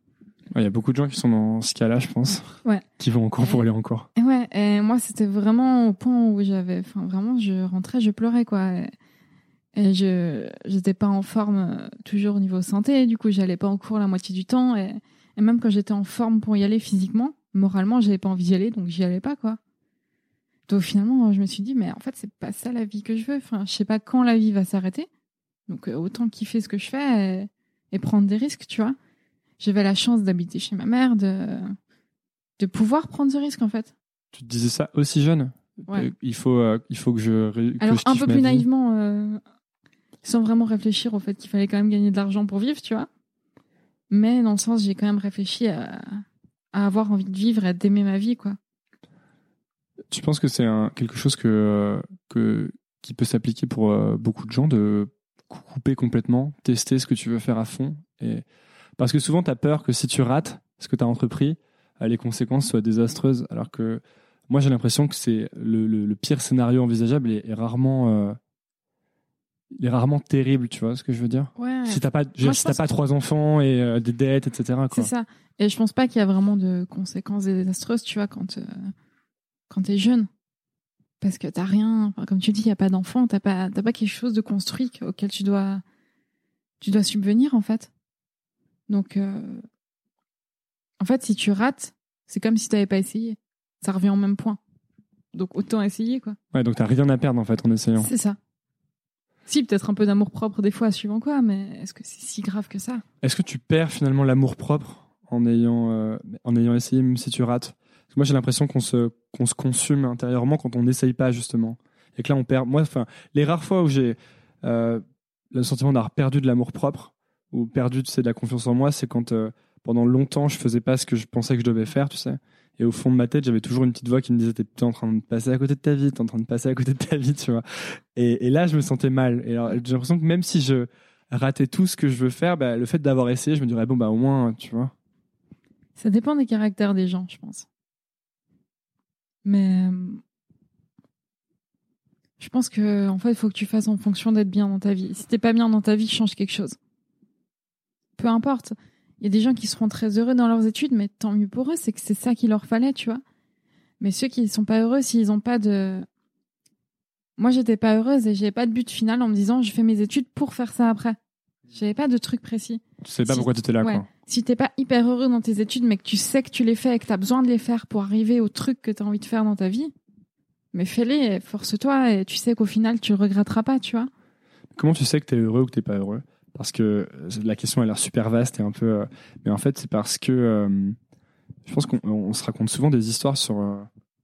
Il y a beaucoup de gens qui sont dans ce cas-là, je pense. Ouais. Qui vont en cours pour aller en cours. Et ouais, et moi c'était vraiment au point où j'avais, enfin vraiment, je rentrais, je pleurais quoi. Et, et je, j'étais pas en forme euh, toujours au niveau santé, du coup j'allais pas en cours la moitié du temps. Et, et même quand j'étais en forme pour y aller physiquement, moralement j'avais pas envie d'y aller, donc j'y allais pas quoi. Donc finalement je me suis dit mais en fait c'est pas ça la vie que je veux. Enfin je sais pas quand la vie va s'arrêter, donc euh, autant kiffer ce que je fais et, et prendre des risques, tu vois. J'avais la chance d'habiter chez ma mère, de de pouvoir prendre ce risque en fait. Tu te disais ça aussi jeune? Ouais. Euh, il, faut, euh, il faut que je. que Alors je un peu plus naïvement, euh, sans vraiment réfléchir au fait qu'il fallait quand même gagner de l'argent pour vivre, tu vois. Mais dans le sens, j'ai quand même réfléchi à, à avoir envie de vivre et d'aimer ma vie, quoi. Tu penses que c'est quelque chose que, que, qui peut s'appliquer pour beaucoup de gens de cou- couper complètement, tester ce que tu veux faire à fond et... Parce que souvent, tu as peur que si tu rates ce que tu as entrepris, euh, les conséquences soient désastreuses. Alors que moi, j'ai l'impression que c'est le, le- le pire scénario envisageable est, est rarement, euh, il est rarement terrible, tu vois ce que je veux dire? Ouais. Si t'as pas, Moi, si pas trois enfants et euh, des dettes, etc. C'est ça. Et je pense pas qu'il y a vraiment de conséquences désastreuses, tu vois, quand, euh, quand t'es jeune. Parce que t'as rien, enfin, comme tu dis, il y a pas d'enfant, t'as pas, t'as pas quelque chose de construit auquel tu dois, tu dois subvenir, en fait. Donc, euh, en fait, si tu rates, c'est comme si t'avais pas essayé. Ça revient au même point. Donc autant essayer, quoi. Ouais, donc t'as rien à perdre en fait en essayant. C'est ça. Si, peut-être un peu d'amour propre des fois, suivant quoi, mais est-ce que c'est si grave que ça? Est-ce que tu perds finalement l'amour propre en ayant, euh, en ayant essayé, même si tu rates? Parce que Moi, j'ai l'impression qu'on se, qu'on se consume intérieurement quand on n'essaye pas, justement. Et que là, on perd. Moi, enfin, les rares fois où j'ai euh, le sentiment d'avoir perdu de l'amour propre ou perdu, tu sais, de la confiance en moi, c'est quand euh, pendant longtemps, je faisais pas ce que je pensais que je devais faire, tu sais. Et au fond de ma tête, j'avais toujours une petite voix qui me disait T'es en train de passer à côté de ta vie, t'es en train de passer à côté de ta vie, tu vois. Et, là, je me sentais mal. Et j'ai l'impression que même si je ratais tout ce que je veux faire, bah, le fait d'avoir essayé, je me dirais Bon, bah, au moins, tu vois. Ça dépend des caractères des gens, je pense. Mais euh, je pense que en fait, il faut que tu fasses en fonction d'être bien dans ta vie. Si t'es pas bien dans ta vie, change quelque chose. Peu importe. Il y a des gens qui seront très heureux dans leurs études, mais tant mieux pour eux, c'est que c'est ça qu'il leur fallait, tu vois. Mais ceux qui sont pas heureux, s'ils ont pas de moi, j'étais pas heureuse et j'avais pas de but final en me disant je fais mes études pour faire ça après. J'avais pas de truc précis. Tu sais pas Si- pourquoi tu étais là, Ouais. quoi. Si t'es pas hyper heureux dans tes études, mais que tu sais que tu les fais et que t'as besoin de les faire pour arriver au truc que t'as envie de faire dans ta vie, mais fais-les, et force-toi et tu sais qu'au final tu le regretteras pas, tu vois. Comment tu sais que t'es heureux ou que t'es pas heureux? Parce que la question a l'air super vaste et un peu. euh, mais en fait, c'est parce que euh, je pense qu'on on se raconte souvent des histoires sur euh,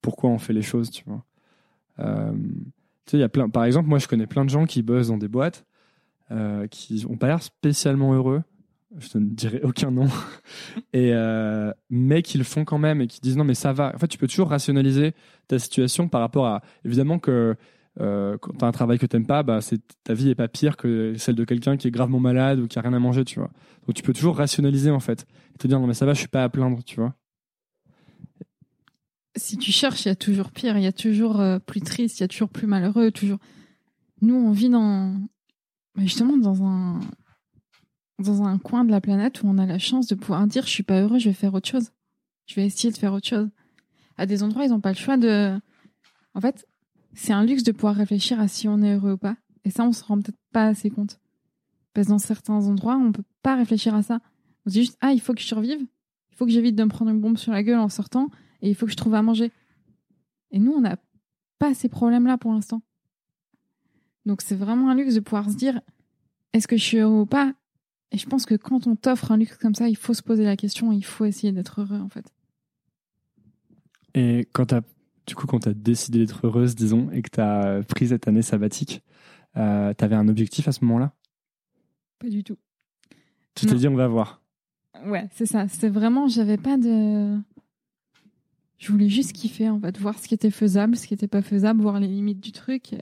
pourquoi on fait les choses, tu vois. Tu sais, y a plein. Par exemple, moi, je connais plein de gens qui bossent dans des boîtes qui ont pas l'air spécialement heureux. Je ne dirai aucun nom. et mais qui le font quand même et qui disent non mais ça va. En fait, tu peux toujours rationaliser ta situation par rapport à évidemment que euh, quand tu as un travail que t'aimes pas, bah, c'est, ta vie est pas pire que celle de quelqu'un qui est gravement malade ou qui a rien à manger, tu vois. Donc tu peux toujours rationaliser en fait. Et te dire non mais ça va, je suis pas à plaindre, tu vois. Si tu cherches, il y a toujours pire, il y a toujours euh, plus triste, il y a toujours plus malheureux, toujours. Nous, on vit dans justement dans un dans un coin de la planète où on a la chance de pouvoir dire je suis pas heureux, je vais faire autre chose. Je vais essayer de faire autre chose. À des endroits, ils n'ont pas le choix de. En fait, c'est un luxe de pouvoir réfléchir à si on est heureux ou pas. Et ça, on se rend peut-être pas assez compte. Parce que dans certains endroits, on peut pas réfléchir à ça. On se dit juste ah, il faut que je survive. Il faut que j'évite de me prendre une bombe sur la gueule en sortant. Et il faut que je trouve à manger. Et nous, on n'a pas ces problèmes-là pour l'instant. Donc c'est vraiment un luxe de pouvoir se dire est-ce que je suis heureux ou pas? Et je pense que quand on t'offre un luxe comme ça, il faut se poser la question, il faut essayer d'être heureux en fait. Et quand t'as, du coup, quand t'as décidé d'être heureuse, disons, et que t'as pris cette année sabbatique, euh, t'avais un objectif à ce moment-là? Pas du tout. Tu t'es dit on va voir. Ouais, c'est ça. C'est vraiment, j'avais pas de. Je voulais juste kiffer, en fait, voir ce qui était faisable, ce qui était pas faisable, voir les limites du truc. Et,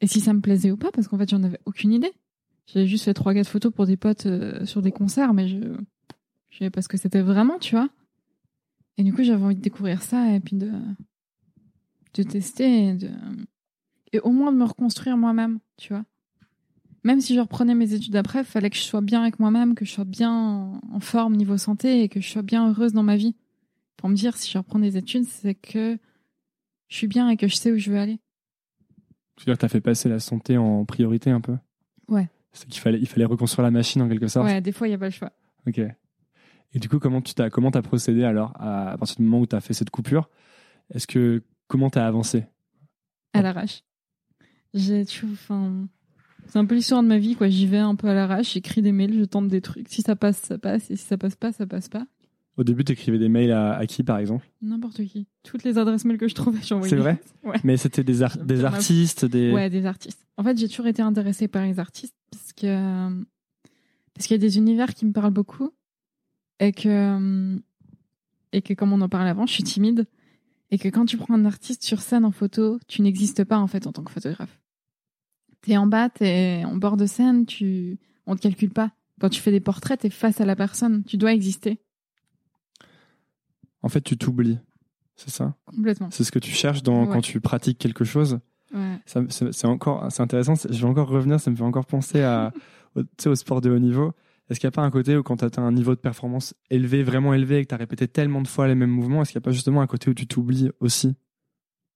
et si ça me plaisait ou pas, parce qu'en fait, j'en avais aucune idée. J'avais juste fait trois, quatre photos pour des potes euh, sur des concerts, mais je. Je savais pas ce que c'était vraiment, tu vois. Et du coup, j'avais envie de découvrir ça et puis de. de tester et de. Et au moins de me reconstruire moi-même, tu vois même si je reprenais mes études après, il fallait que je sois bien avec moi-même, que je sois bien en- forme niveau santé et que je sois bien heureuse dans ma vie. Pour me dire, si je reprends des études, c'est que je suis bien et que je sais où je veux aller. Tu veux dire que t'as fait passer la santé en priorité un peu? Ouais. C'est qu'il fallait, il fallait reconstruire la machine en quelque sorte? Ouais, des fois, il n'y a pas le choix. Ok. Et du coup, comment tu t'as, comment t'as procédé alors à, à partir du moment où t'as fait cette coupure? Est-ce que comment t'as avancé? À l'arrache. J'ai enfin, c'est un peu l'histoire de ma vie, quoi. J'y vais un peu à l'arrache, j'écris des mails, je tente des trucs. Si ça passe, ça passe. Et si ça passe pas, ça passe pas. Au début, t'écrivais des mails à, à qui par exemple? N'importe qui. Toutes les adresses mails que je trouvais, j'envoyais. C'est vrai? Ouais. Mais c'était des, ar- des artistes, des. Ouais, des artistes. En fait, j'ai toujours été intéressée par les artistes parce que parce qu'il y a des univers qui me parlent beaucoup et que et que comme on en parlait avant, je suis timide et que quand tu prends un artiste sur scène en photo, tu n'existes pas en fait en tant que photographe. T'es en bas, t'es en bord de scène, tu on te calcule pas. Quand tu fais des portraits, t'es face à la personne, tu dois exister En fait, tu t'oublies. C'est ça? Complètement. C'est ce que tu cherches dans, Ouais. quand tu pratiques quelque chose. Ouais. C'est encore, c'est intéressant. Je vais encore revenir. Ça me fait encore penser à, au, au sport de haut niveau. Est-ce qu'il n'y a pas un côté où quand tu atteins un niveau de performance élevé, vraiment élevé, et que tu as répété tellement de fois les mêmes mouvements, est-ce qu'il n'y a pas justement un côté où tu t'oublies aussi?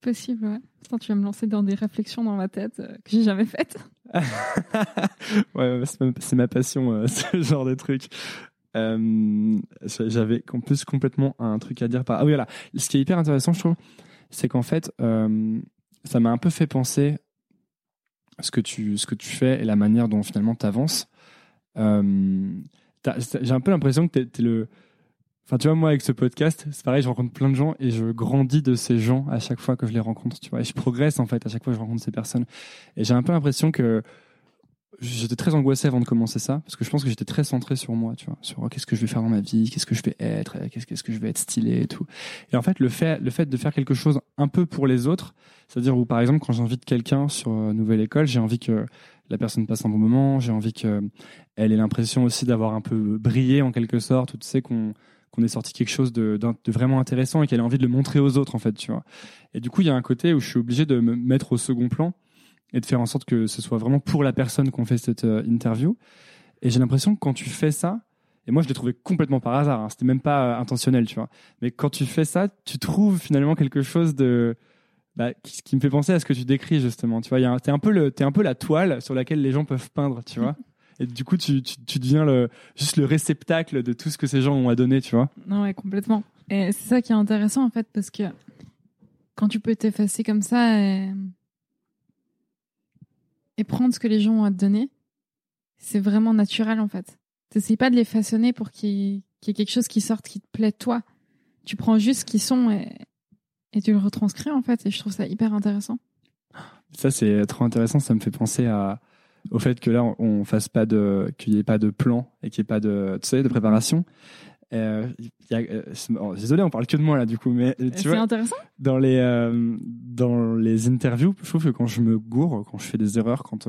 Possible, ouais. Putain, tu vas me lancer dans des réflexions dans ma tête euh, que j'ai jamais faites. ouais, c'est ma- passion, euh, ce genre de truc. Euh, J'avais en plus complètement un truc à dire par. Ah oui, voilà. Ce qui est hyper intéressant, je trouve, c'est qu'en fait, euh, ça m'a un peu fait penser ce que tu, ce que tu fais et la manière dont finalement tu avances. Euh, j'ai un peu l'impression que tu es, le. Enfin, tu vois, moi, avec ce podcast, c'est pareil, je rencontre plein de gens et je grandis de ces gens à chaque fois que je les rencontre, tu vois. Et je progresse, en fait, à chaque fois que je rencontre ces personnes. Et j'ai un peu l'impression que j'étais très angoissé avant de commencer ça parce que je pense que j'étais très centré sur moi tu vois sur oh, qu'est-ce que je vais faire dans ma vie qu'est-ce que je vais être qu'est-ce qu'est-ce que je vais être stylé et tout et en fait le fait le fait de faire quelque chose un peu pour les autres c'est-à-dire où par exemple quand j'invite quelqu'un sur euh, nouvelle école j'ai envie que la personne passe un bon moment j'ai envie que elle ait l'impression aussi d'avoir un peu brillé en quelque sorte ou tu sais qu'on qu'on ait sorti quelque chose de, de vraiment intéressant et qu'elle ait envie de le montrer aux autres en fait tu vois et du coup il y a un côté où je suis obligé de me mettre au second plan et de faire en sorte que ce soit vraiment pour la personne qu'on fait cette euh, interview. Et j'ai l'impression que quand tu fais ça, et moi je l'ai trouvé complètement par hasard, hein, c'était même pas euh, intentionnel, tu vois. Mais quand tu fais ça, tu trouves finalement quelque chose de bah, qui, qui, me fait penser à ce que tu décris justement. Tu vois, t'es un peu le, t'es un peu la toile sur laquelle les gens peuvent peindre, tu vois. Et du coup, tu, tu, tu, deviens le, juste le réceptacle de tout ce que ces gens ont à donner, tu vois. Non, ouais, complètement. Et c'est ça qui est intéressant en fait, parce que quand tu peux t'effacer comme ça, et et prendre ce que les gens ont à te donner, c'est vraiment naturel en fait. T'essayes pas de les façonner pour qu'il y, ait quelque chose qui sorte qui te plaît toi. Tu prends juste ce qu'ils sont et, et tu le retranscris en fait. Et je trouve ça hyper intéressant. Ça c'est trop intéressant. Ça me fait penser à au fait que là on fasse pas de qu'il n'y ait pas de plan et qu'il n'y ait pas de tu sais de préparation. Euh, y a, euh, oh, désolé, on parle que de moi là du coup, mais euh, tu vois, intéressant. Dans les euh, dans les interviews, je trouve que quand je me gourre, quand je fais des erreurs, quand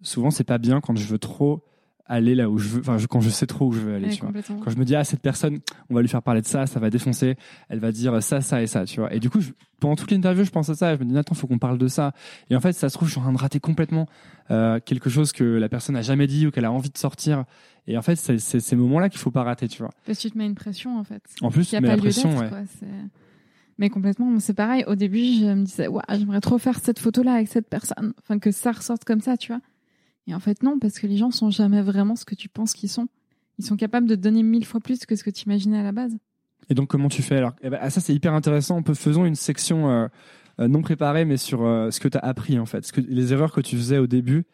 souvent c'est pas bien quand je veux trop aller là où je veux, enfin quand je sais trop où je veux aller, tu vois. Quand je me dis ah cette personne, on va lui faire parler de ça, ça va défoncer, elle va dire ça, ça et ça, tu vois. Et du coup, pendant toute l'interview, je pense à ça, je me dis attends, faut qu'on parle de ça. Et en fait, ça se trouve, je suis en train de rater complètement euh, quelque chose que la personne a jamais dit ou qu'elle a envie de sortir. Et en fait, c'est ces moments-là qu'il faut pas rater, tu vois. Parce que tu te mets une pression en fait. En plus, a pas la pression, ouais. Mais complètement, c'est pareil. Au début, je me disais, ouais, j'aimerais trop faire cette photo-là avec cette personne. Enfin, que ça ressorte comme ça, tu vois. Et en fait, non, parce que les gens sont jamais vraiment ce que tu penses qu'ils sont. Ils sont capables de te donner mille fois plus que ce que tu imaginais à la base. Et donc, comment tu fais alors? Eh ben, ah, Ça, c'est hyper intéressant. peut faisons une section euh, euh, non préparée, mais sur euh, ce que tu as appris, en fait. Ce que, les erreurs que tu faisais au début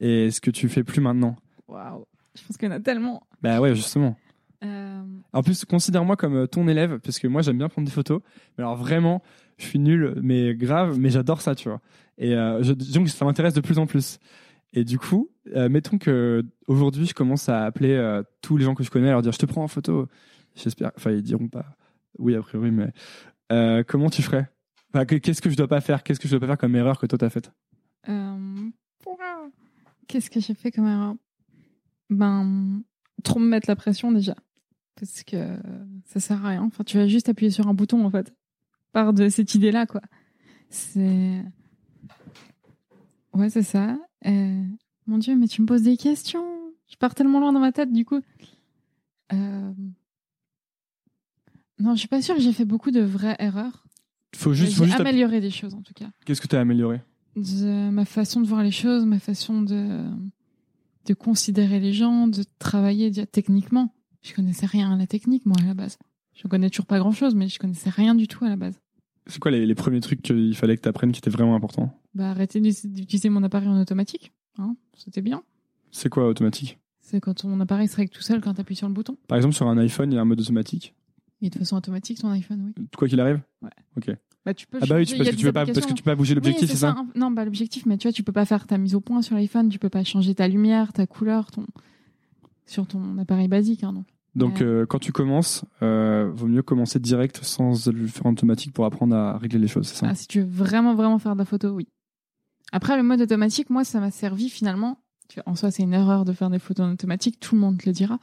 et ce que tu fais plus maintenant. Waouh Je pense qu'il y en a tellement. Bah ouais, justement. En plus, considère-moi comme ton élève, parce que moi, j'aime bien prendre des photos. Mais alors, vraiment, je suis nul, mais grave, mais j'adore ça, tu vois. Et je, donc, ça m'intéresse de plus en plus. Et du coup, euh, mettons que aujourd'hui, je commence à appeler euh, tous les gens que je connais, à leur dire je te prends en photo. J'espère. Enfin, ils diront pas oui a priori, mais euh, comment tu ferais? Qu'est-ce que je dois pas faire? Qu'est-ce que je dois pas faire comme erreur que toi t'as faite? Qu'est-ce que j'ai fait comme erreur? Ben, trop me mettre la pression déjà, parce que ça sert à rien. Enfin, tu vas juste appuyer sur un bouton en fait. Par de cette idée-là, quoi. C'est Ouais, c'est ça. Euh, mon Dieu, mais tu me poses des questions. Je pars tellement loin dans ma tête, du coup. Euh... Non, je suis pas sûre que j'ai fait beaucoup de vraies erreurs. Faut juste, faut juste améliorer des choses, en tout cas. Qu'est-ce que tu as amélioré Ma façon de voir les choses, ma façon de, de considérer les gens, de travailler techniquement. Je connaissais rien à la technique, moi, à la base. Je connais toujours pas grand-chose, mais je connaissais rien du tout à la base. C'est quoi les, les, premiers trucs qu'il fallait que tu apprennes qui étaient vraiment importants? Bah, arrêter d'utiliser mon appareil en automatique. Hein, C'était bien. C'est quoi automatique? C'est quand ton appareil se règle tout seul quand tu appuies sur le bouton. Par exemple, sur un iPhone, il y a un mode automatique? Et de façon automatique, ton iPhone, oui. Quoi qu'il arrive? Ouais. Ok. Bah, tu peux ah bah oui, parce que, tu peux pas, parce que tu peux pas bouger l'objectif, c'est ça. Non, bah, l'objectif, mais tu vois, tu peux pas faire ta mise au point sur l'iPhone, tu peux pas changer ta lumière, ta couleur, ton... sur ton appareil basique. Hein, donc. Donc, euh, quand tu commences, euh, vaut mieux commencer direct sans le faire en automatique pour apprendre à régler les choses, c'est ça? Ah, Si tu veux vraiment, vraiment faire de la photo, oui. Après, le mode automatique, moi, ça m'a servi finalement. En soi, c'est une erreur de faire des photos en automatique, tout le monde te le dira.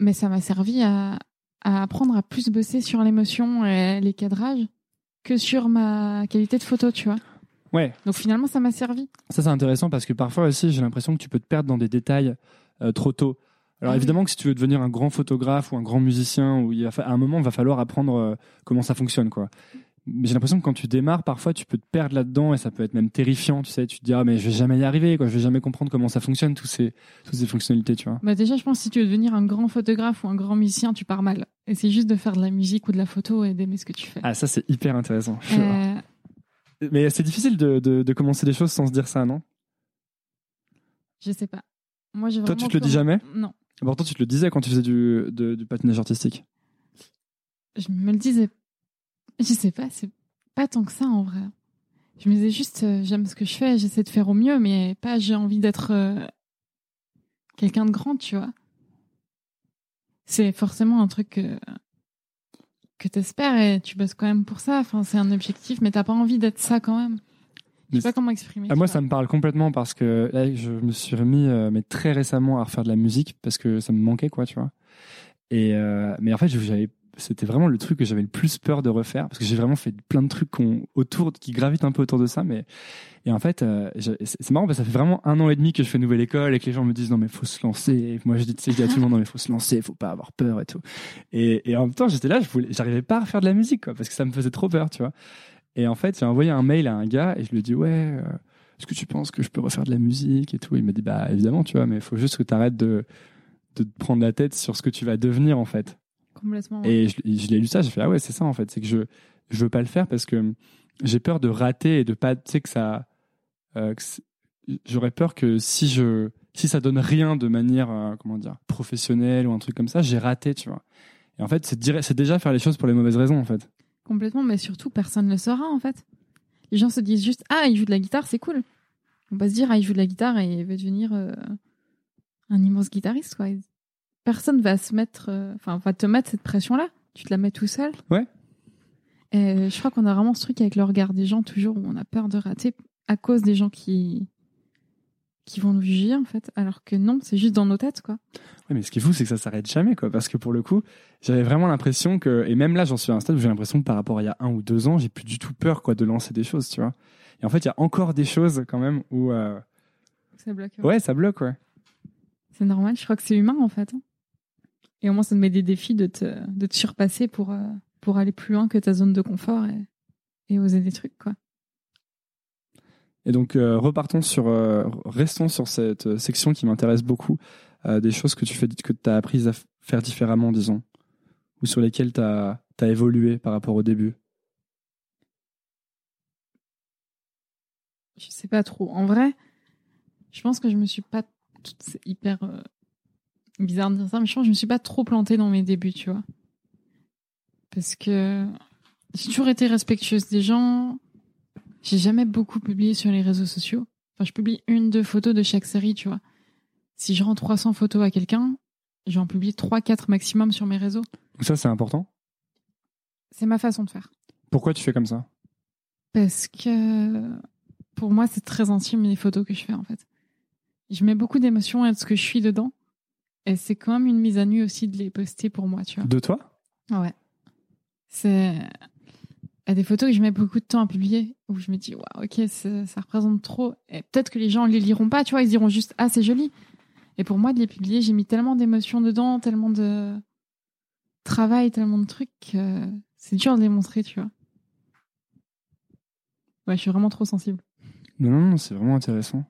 Mais ça m'a servi à, apprendre à plus bosser sur l'émotion et les cadrages que sur ma qualité de photo, tu vois. Ouais. Donc finalement, ça m'a servi. Ça, c'est intéressant parce que parfois aussi, j'ai l'impression que tu peux te perdre dans des détails euh, trop tôt. Alors ah évidemment que si tu veux devenir un grand photographe ou un grand musicien, ou il à un moment, il va falloir apprendre euh, comment ça fonctionne, quoi. J'ai l'impression que quand tu démarres, parfois tu peux te perdre là-dedans et ça peut être même terrifiant. Tu sais, tu te dis ah mais je vais jamais y arriver, quoi. Je vais jamais comprendre comment ça fonctionne, tous ces, toutes ces fonctionnalités, tu vois. Bah déjà, je pense que si tu veux devenir un grand photographe ou un grand musicien, tu pars mal. Et c'est juste de faire de la musique ou de la photo et d'aimer ce que tu fais. Ah ça c'est hyper intéressant. Euh, Mais c'est difficile de, de, de commencer des choses sans se dire ça, non? Je sais pas. Moi, j'ai Toi, tu te le dis jamais? Non. Pourtant, tu te le disais quand tu faisais du, de- du patinage artistique. Je me le disais. Je sais pas, c'est pas tant que ça en vrai. Je me disais juste, euh, j'aime ce que je fais, j'essaie de faire au mieux, mais pas j'ai envie d'être euh, quelqu'un de grand, tu vois. C'est forcément un truc que, que t'espères et tu bosses quand même pour ça. Enfin, c'est un objectif, mais t'as pas envie d'être ça quand même. Je sais pas comment exprimer. Ah, tu moi, vois. ça me parle complètement parce que là, je me suis remis, euh, mais très récemment, à refaire de la musique parce que ça me manquait, quoi, tu vois. Et mais en fait, j'avais, c'était vraiment le truc que j'avais le plus peur de refaire parce que j'ai vraiment fait plein de trucs autour, qui gravitent un peu autour de ça. Mais et en fait, euh, c'est marrant parce que ça fait vraiment un an et demi que je fais nouvelle école et que les gens me disent non mais faut se lancer. Et moi, je dis, je dis à tout le monde non mais faut se lancer, faut pas avoir peur et tout. Et, en même temps, j'étais là, je voulais, j'arrivais pas à refaire de la musique, quoi, parce que ça me faisait trop peur, tu vois. Et en fait, j'ai envoyé un mail à un gars et je lui ai dit ouais. euh, est-ce que tu penses que je peux refaire de la musique et tout? Il m'a dit bah évidemment, tu vois, mais il faut juste que tu arrêtes de, de te prendre la tête sur ce que tu vas devenir en fait. Complètement. ouais. Et je, je l'ai lu ça, j'ai fait ah ouais, c'est ça en fait, c'est que je je veux pas le faire parce que j'ai peur de rater et de pas tu sais que ça euh, j'aurais peur que si je si ça donne rien de manière euh, comment dire professionnelle ou un truc comme ça, j'ai raté, tu vois. Et en fait, c'est déjà faire les choses pour les mauvaises raisons en fait. Complètement, mais surtout, personne ne le saura en fait. Les gens se disent juste Ah, il joue de la guitare, c'est cool. On va se dire Ah, il joue de la guitare et il veut devenir euh, un immense guitariste, quoi. Personne va se mettre, euh, enfin, va te mettre cette pression-là. Tu te la mets tout seul. Ouais. Et je crois qu'on a vraiment ce truc avec le regard des gens, toujours où on a peur de rater à cause des gens qui qui vont nous juger en fait, alors que non, c'est juste dans nos têtes, quoi. Ouais, mais ce qui est fou, c'est que ça s'arrête jamais, quoi. Parce que pour le coup, j'avais vraiment l'impression que, et même là, j'en suis à un stade où j'ai l'impression que par rapport à il y a un ou deux ans, j'ai plus du tout peur, quoi, de lancer des choses, tu vois. Et en fait, il y a encore des choses, quand même, où, euh, Ça bloque. ouais, ça bloque, ouais. C'est normal, je crois que c'est humain en fait. hein. Et au moins ça te met des défis de te, de te surpasser pour, euh, pour aller plus loin que ta zone de confort et, et oser des trucs quoi. Et donc, euh, repartons sur, euh, restons sur cette section qui m'intéresse beaucoup, des choses que tu fais, que tu as apprises à faire différemment, disons, ou sur lesquelles tu as, évolué par rapport au début. Je sais pas trop. En vrai, je pense que je me suis pas. C'est hyper bizarre de dire ça, mais je pense que je me suis pas trop plantée dans mes débuts, tu vois. Parce que j'ai toujours été respectueuse des gens. J'ai jamais beaucoup publié sur les réseaux sociaux. Enfin, je publie une, deux photos de chaque série, tu vois. Si je rends 300 photos à quelqu'un, j'en publie 3, 4 maximum sur mes réseaux. Ça, c'est important? C'est ma façon de faire. Pourquoi tu fais comme ça? Parce que pour moi, c'est très intime les photos que je fais en fait. Je mets beaucoup d'émotions à ce que je suis dedans. Et c'est quand même une mise à nu aussi de les poster pour moi, tu vois. De toi? Ouais. C'est. Il y a des photos que je mets beaucoup de temps à publier où je me dis, waouh, ok, ça, ça représente trop. Et peut-être que les gens les liront pas, tu vois, ils diront juste, ah, c'est joli. Et pour moi, de les publier, j'ai mis tellement d'émotions dedans, tellement de travail, tellement de trucs que c'est dur de les montrer, tu vois. Ouais, je suis vraiment trop sensible. Non, non, non, c'est vraiment intéressant.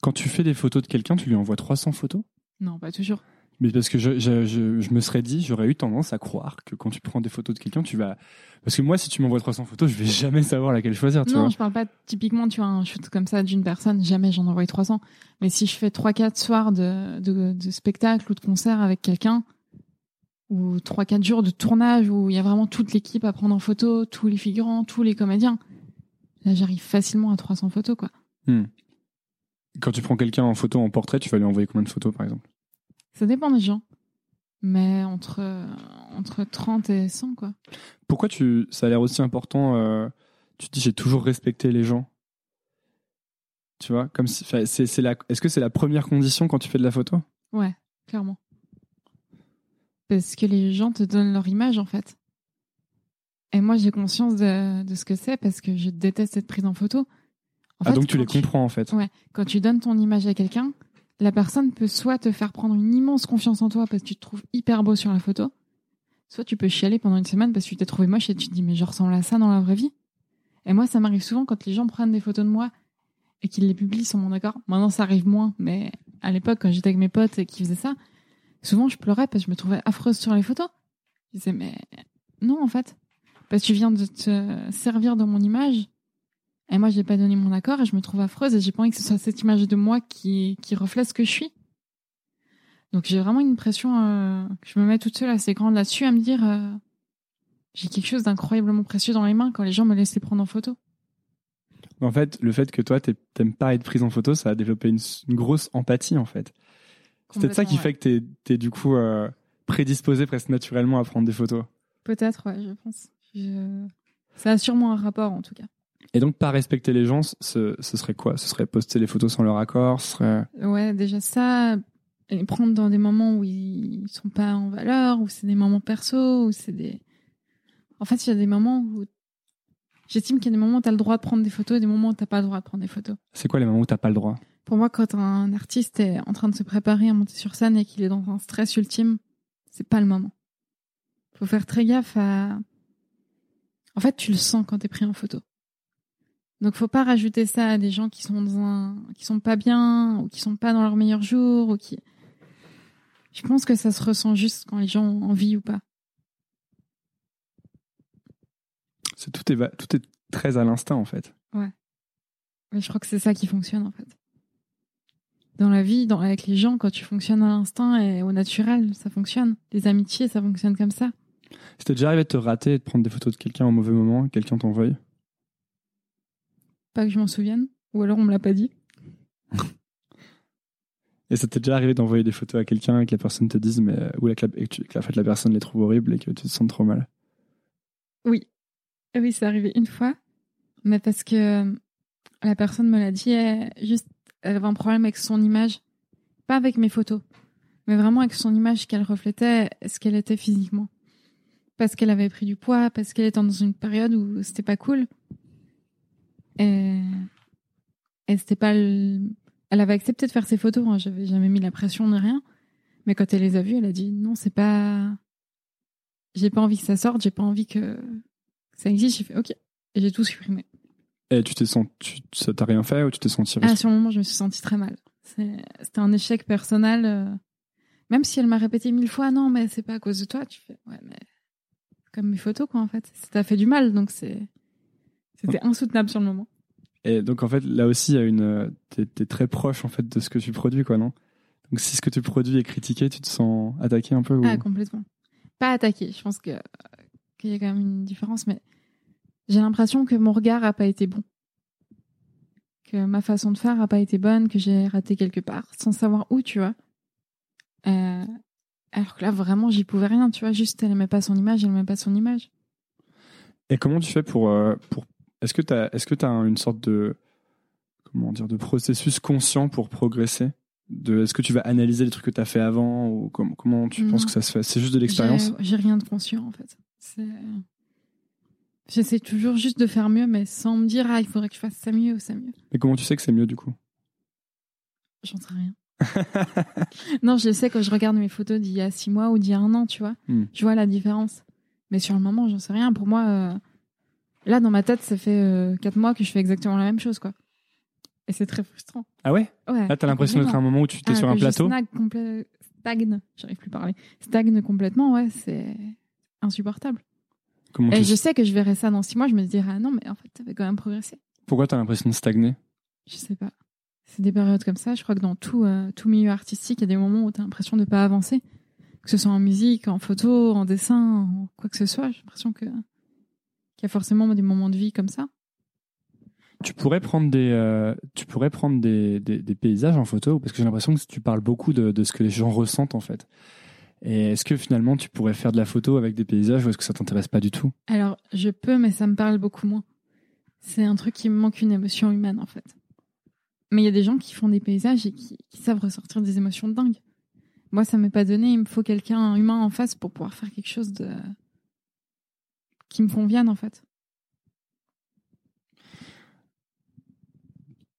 Quand tu fais des photos de quelqu'un, tu lui envoies 300 photos? Non, pas toujours. Mais parce que je, je, je, je me serais dit, j'aurais eu tendance à croire que quand tu prends des photos de quelqu'un, tu vas. Parce que moi, si tu m'envoies 300 photos, je vais jamais savoir laquelle choisir, tu non, vois. je parle pas typiquement, tu vois, un shoot comme ça d'une personne, jamais j'en envoie 300. Mais si je fais 3-4 soirs de, de, de spectacle ou de concert avec quelqu'un, ou 3-4 jours de tournage où il y a vraiment toute l'équipe à prendre en photo, tous les figurants, tous les comédiens, là j'arrive facilement à 300 photos, quoi. Hmm. Quand tu prends quelqu'un en photo, en portrait, tu vas lui envoyer combien de photos, par exemple? Ça dépend des gens. Mais entre, entre 30 et 100, quoi. Pourquoi tu, ça a l'air aussi important euh, Tu te dis, j'ai toujours respecté les gens? Tu vois, comme si, c'est, c'est la, est-ce que c'est la première condition quand tu fais de la photo? Ouais, clairement. Parce que les gens te donnent leur image, en fait. Et moi, j'ai conscience de, de ce que c'est parce que je déteste être prise en photo. En Ah, fait, donc tu les comprends en fait. Ouais, quand tu donnes ton image à quelqu'un, la personne peut soit te faire prendre une immense confiance en toi parce que tu te trouves hyper beau sur la photo, soit tu peux chialer pendant une semaine parce que tu t'es trouvé moche et tu te dis mais je ressemble à ça dans la vraie vie. Et moi, ça m'arrive souvent quand les gens prennent des photos de moi et qu'ils les publient sur mon accord. Maintenant, ça arrive moins, mais à l'époque, quand j'étais avec mes potes et qui faisaient ça, souvent je pleurais parce que je me trouvais affreuse sur les photos. Je disais mais non en fait, parce que tu viens de te servir de mon image et moi j'ai pas donné mon accord et je me trouve affreuse et j'ai pas envie que ce soit cette image de moi qui qui reflète ce que je suis. Donc j'ai vraiment une pression euh, que je me mets toute seule assez grande là-dessus à me dire euh, j'ai quelque chose d'incroyablement précieux dans les mains quand les gens me laissent les prendre en photo. En fait, le fait que toi, t'aimes pas être prise en photo, ça a développé une, une grosse empathie, en fait. C'est peut-être ça qui fait que t'es, t'es du coup euh, prédisposé presque naturellement à prendre des photos. Peut-être, ouais, je pense. Je- Ça a sûrement un rapport en tout cas. Et donc, pas respecter les gens, ce, ce serait quoi? Ce serait poster les photos sans leur accord Ce serait... Ouais, déjà ça, les prendre dans des moments où ils sont pas en valeur, où c'est des moments perso, où c'est des. En fait, il y a des moments où. J'estime qu'il y a des moments où tu as le droit de prendre des photos et des moments où tu pas le droit de prendre des photos. C'est quoi les moments où t'as pas le droit? Pour moi, quand un artiste est en train de se préparer à monter sur scène et qu'il est dans un stress ultime, c'est pas le moment. Faut faire très gaffe à. En fait, tu le sens quand t'es pris en photo. Donc, faut pas rajouter ça à des gens qui sont dans un, qui sont pas bien ou qui sont pas dans leur meilleur jour ou qui. Je pense que ça se ressent juste quand les gens ont envie ou pas. c'est, tout, est, tout est très à l'instinct, en fait. Mais je crois que c'est ça qui fonctionne en fait. Dans la vie, dans, avec les gens, quand tu fonctionnes à l'instinct et au naturel, ça fonctionne. Les amitiés, ça fonctionne comme ça. C'était déjà arrivé de te rater et de prendre des photos de quelqu'un au mauvais moment, quelqu'un t'envoie Pas que je m'en souvienne. Ou alors on me l'a pas dit. Et ça t'est déjà arrivé d'envoyer des photos à quelqu'un et que la personne te dise, mais, ou la, et que, tu- que fait, la personne les trouve horribles et que tu te sens trop mal? Oui. Eh Oui, c'est arrivé une fois. Mais parce que euh, la personne me l'a dit, elle, juste, elle avait un problème avec son image. Pas avec mes photos. Mais vraiment avec son image qu'elle reflétait ce qu'elle était physiquement. Parce qu'elle avait pris du poids, parce qu'elle était dans une période où c'était pas cool. Et, et c'était pas le- Elle avait accepté de faire ses photos, hein, j'avais jamais mis la pression ni rien. Mais quand elle les a vues, elle a dit non, c'est pas. J'ai pas envie que ça sorte, j'ai pas envie que ça existe. J'ai fait ok. Et j'ai tout supprimé. Et tu t'es senti, ça t'a rien fait ou tu t'es senti Ah, sur le moment, je me suis sentie très mal. C'était un échec personnel. euh, Même si elle m'a répété mille fois, non, mais c'est pas à cause de toi. Tu fais, ouais, mais comme mes photos, quoi, en fait. Ça t'a fait du mal, donc c'est. C'était insoutenable sur le moment. Et donc en fait là aussi il y a une, euh, t'es, t'es très proche en fait de ce que tu produis quoi non? Donc si ce que tu produis est critiqué, tu te sens attaqué un peu ou... Ah, complètement. Pas attaqué. Je pense que qu'il y a quand même une différence, mais j'ai l'impression que mon regard a pas été bon. Que ma façon de faire a pas été bonne, que j'ai raté quelque part, sans savoir où, tu vois. Euh, alors que là, vraiment, j'y pouvais rien, tu vois. Juste, elle aimait pas son image, elle aimait pas son image. Et comment tu fais pour euh, pour est-ce que t'as est-ce que t'as une sorte de comment dire de processus conscient pour progresser? De est-ce que tu vas analyser les trucs que t'as fait avant ou com- comment tu Non. penses que ça se fait? C'est juste de l'expérience? J'ai- rien de conscient, en fait. J'essaie toujours juste de faire mieux, mais sans me dire, ah, il faudrait que je fasse ça mieux ou ça mieux. Mais comment tu sais que c'est mieux du coup? J'en sais rien. non, je le sais quand je regarde mes photos d'il y a six mois ou d'il y a un an, tu vois. Hmm. Je vois la différence. Mais sur le moment, j'en sais rien. Pour moi, euh, là, dans ma tête, ça fait euh, quatre mois que je fais exactement la même chose, quoi. Et c'est très frustrant. Ah ouais? Ouais. Là t'as l'impression d'être à un moment où tu t'es Ah, sur un plateau? complè- stagne, j'arrive plus à parler. Stagne complètement, ouais, c'est insupportable. Comment Et tu je sais que je verrai ça dans six mois, je me dirai, ah non, mais en fait, t'avais quand même progressé. Pourquoi t'as l'impression de stagner? Je sais pas. C'est des périodes comme ça. Je crois que dans tout, euh, tout milieu artistique, il y a des moments où tu as l'impression de pas avancer. Que ce soit en musique, en photo, en dessin, en quoi que ce soit. J'ai l'impression que qu'il y a forcément des moments de vie comme ça. Tu pourrais prendre des, euh, tu pourrais prendre des, des, des paysages en photo parce que j'ai l'impression que tu parles beaucoup de, de ce que les gens ressentent en fait. Et est-ce que finalement tu pourrais faire de la photo avec des paysages ou est-ce que ça t'intéresse pas du tout? Alors, je peux, mais ça me parle beaucoup moins. C'est un truc qui me manque une émotion humaine, en fait. Mais il y a des gens qui font des paysages et qui, qui savent ressortir des émotions dingues. Moi, ça m'est pas donné. Il me faut quelqu'un humain en face pour pouvoir faire quelque chose de qui me convienne, en fait.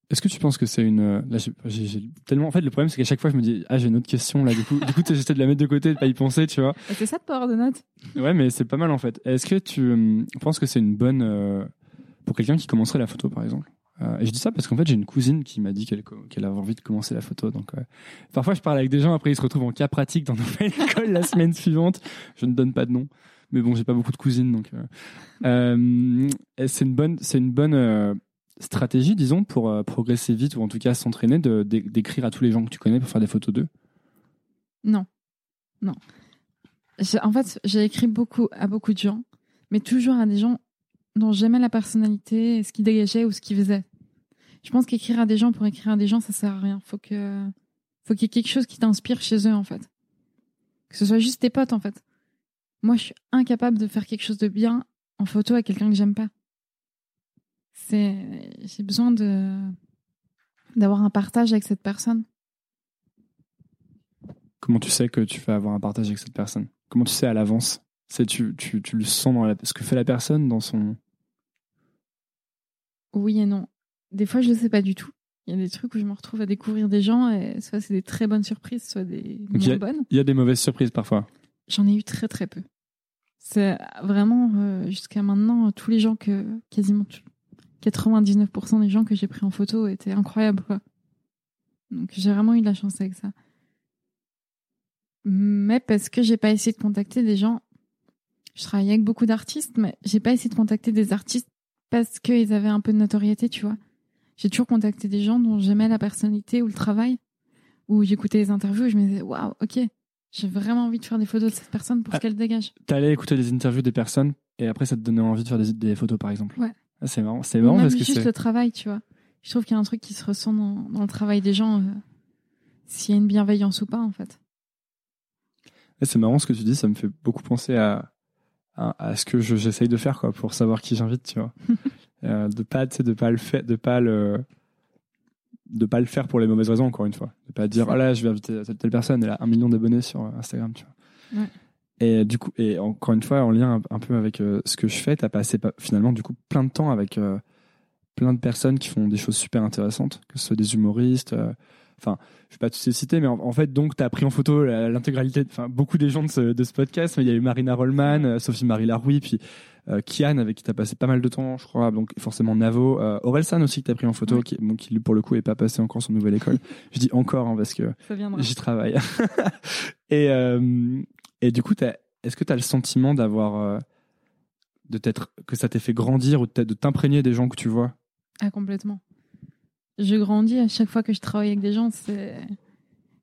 Est-ce que tu penses que c'est une. Là, j'ai- j'ai j'ai tellement. En fait, le problème, c'est qu'à chaque fois, je me dis, ah, j'ai une autre question là. Du coup, du coup j'essaie de la mettre de côté, de pas y penser, tu vois. C'est ça de pas avoir de notes Ouais, mais c'est pas mal en fait. Est-ce que tu euh, penses que c'est une bonne. euh, pour quelqu'un qui commencerait la photo, par exemple? Euh, Et je dis ça parce qu'en fait, j'ai une cousine qui m'a dit qu'elle qu'elle avait envie de commencer la photo. Donc, euh, parfois, je parle avec des gens, après, ils se retrouvent en cas pratique dans nouvelle école la semaine suivante. Je ne donne pas de nom. Mais bon, j'ai pas beaucoup de cousines, donc. euh, euh, c'est une bonne, c'est une bonne euh, stratégie, disons, pour progresser vite ou en tout cas s'entraîner, d'écrire à tous les gens que tu connais pour faire des photos d'eux? Non. Non. En fait, j'ai écrit beaucoup à beaucoup de gens, mais toujours à des gens dont j'aimais la personnalité, ce qu'ils dégageaient ou ce qu'ils faisaient. Je pense qu'écrire à des gens pour écrire à des gens, ça sert à rien. Faut que, faut qu'il y ait quelque chose qui t'inspire chez eux, en fait. Que ce soit juste tes potes, en fait. Moi, je suis incapable de faire quelque chose de bien en photo à quelqu'un que j'aime pas. C'est, j'ai besoin de, d'avoir un partage avec cette personne. Comment tu sais que tu vas avoir un partage avec cette personne? Comment tu sais à l'avance? C'est tu, tu, tu le sens dans la, ce que fait la personne dans son. Oui et non. Des fois, je le sais pas du tout. Il y a des trucs où je me retrouve à découvrir des gens et soit c'est des très bonnes surprises, soit des moins bonnes. Il y a des mauvaises surprises parfois. J'en ai eu très très peu. C'est vraiment euh, jusqu'à maintenant tous les gens que quasiment tout- 99% des gens que j'ai pris en photo étaient incroyables. Donc j'ai vraiment eu de la chance avec ça. Mais parce que j'ai pas essayé de contacter des gens. Je travaillais avec beaucoup d'artistes, mais j'ai pas essayé de contacter des artistes parce qu'ils avaient un peu de notoriété, tu vois. J'ai toujours contacté des gens dont j'aimais la personnalité ou le travail, où j'écoutais les interviews et je me disais waouh, ok, j'ai vraiment envie de faire des photos de cette personne pour Ah. ce qu'elle dégage. T'allais écouter des interviews des personnes et après ça te donnait envie de faire des, des photos par exemple. Ouais. Ah, c'est marrant, c'est marrant parce que juste c'est. le travail, tu vois. Je trouve qu'il y a un truc qui se ressent dans, dans le travail des gens, euh, s'il y a une bienveillance ou pas, en fait. C'est marrant ce que tu dis, ça me fait beaucoup penser à, à, à ce que je- j'essaye de faire quoi, pour savoir qui j'invite, tu vois. Euh, de pas, de pas le faire, de pas le, de pas le faire pour les mauvaises raisons encore une fois. De pas dire oh là je vais inviter cette telle personne, elle a un million d'abonnés sur euh, Instagram, tu vois. Ouais. Et du coup, et encore une fois en lien un, un peu avec euh, ce que je fais, t'as passé pas- finalement du coup plein de temps avec euh, plein de personnes qui font des choses super intéressantes, que ce soit des humoristes. Enfin, je vais pas tous les citer, mais en, en fait, donc, tu as pris en photo l'intégralité, enfin, beaucoup des gens de ce, de ce podcast. Il y a eu Marina Rollman, euh, Sophie-Marie Laroui, puis euh, Kian, avec qui tu as passé pas mal de temps, je crois. Donc, forcément, Navo. Euh, Orelsan aussi, que tu as pris en photo, Ouais. qui, bon, qui, lui, pour le coup, est pas passé encore son nouvelle école. je dis encore, hein, parce que j'y travaille. et, euh, et du coup, est-ce que tu as le sentiment d'avoir. euh, de que ça t'ait fait grandir ou peut-être de t'imprégner des gens que tu vois? Ah, complètement. Je grandis à chaque fois que je travaille avec des gens, c'est.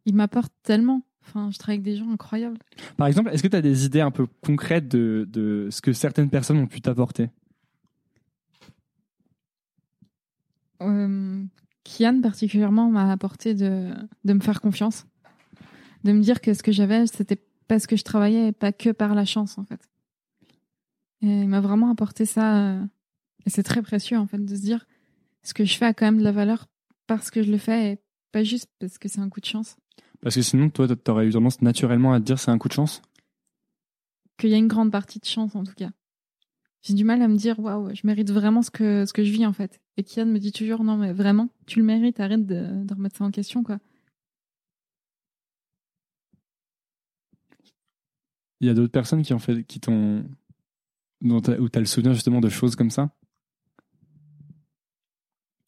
Ils m'apportent tellement. Enfin, je travaille avec des gens incroyables. Par exemple, est-ce que tu as des idées un peu concrètes de, de ce que certaines personnes ont pu t'apporter? Euh, Kian, particulièrement, m'a apporté de, de me faire confiance. De me dire que ce que j'avais, c'était parce que je travaillais et pas que par la chance, en fait. Et il m'a vraiment apporté ça. euh, Et c'est très précieux, en fait, de se dire ce que je fais a quand même de la valeur parce que je le fais et pas juste parce que c'est un coup de chance. Parce que sinon, toi, t'aurais eu tendance naturellement à te dire c'est un coup de chance? Qu'il y a une grande partie de chance, en tout cas. J'ai du mal à me dire, waouh, je mérite vraiment ce que, ce que je vis, en fait. Et Kian me dit toujours, non, mais vraiment, tu le mérites, arrête de, de remettre ça en question, quoi. Il y a d'autres personnes qui ont fait, qui t'ont, dont où t'as le souvenir justement de choses comme ça?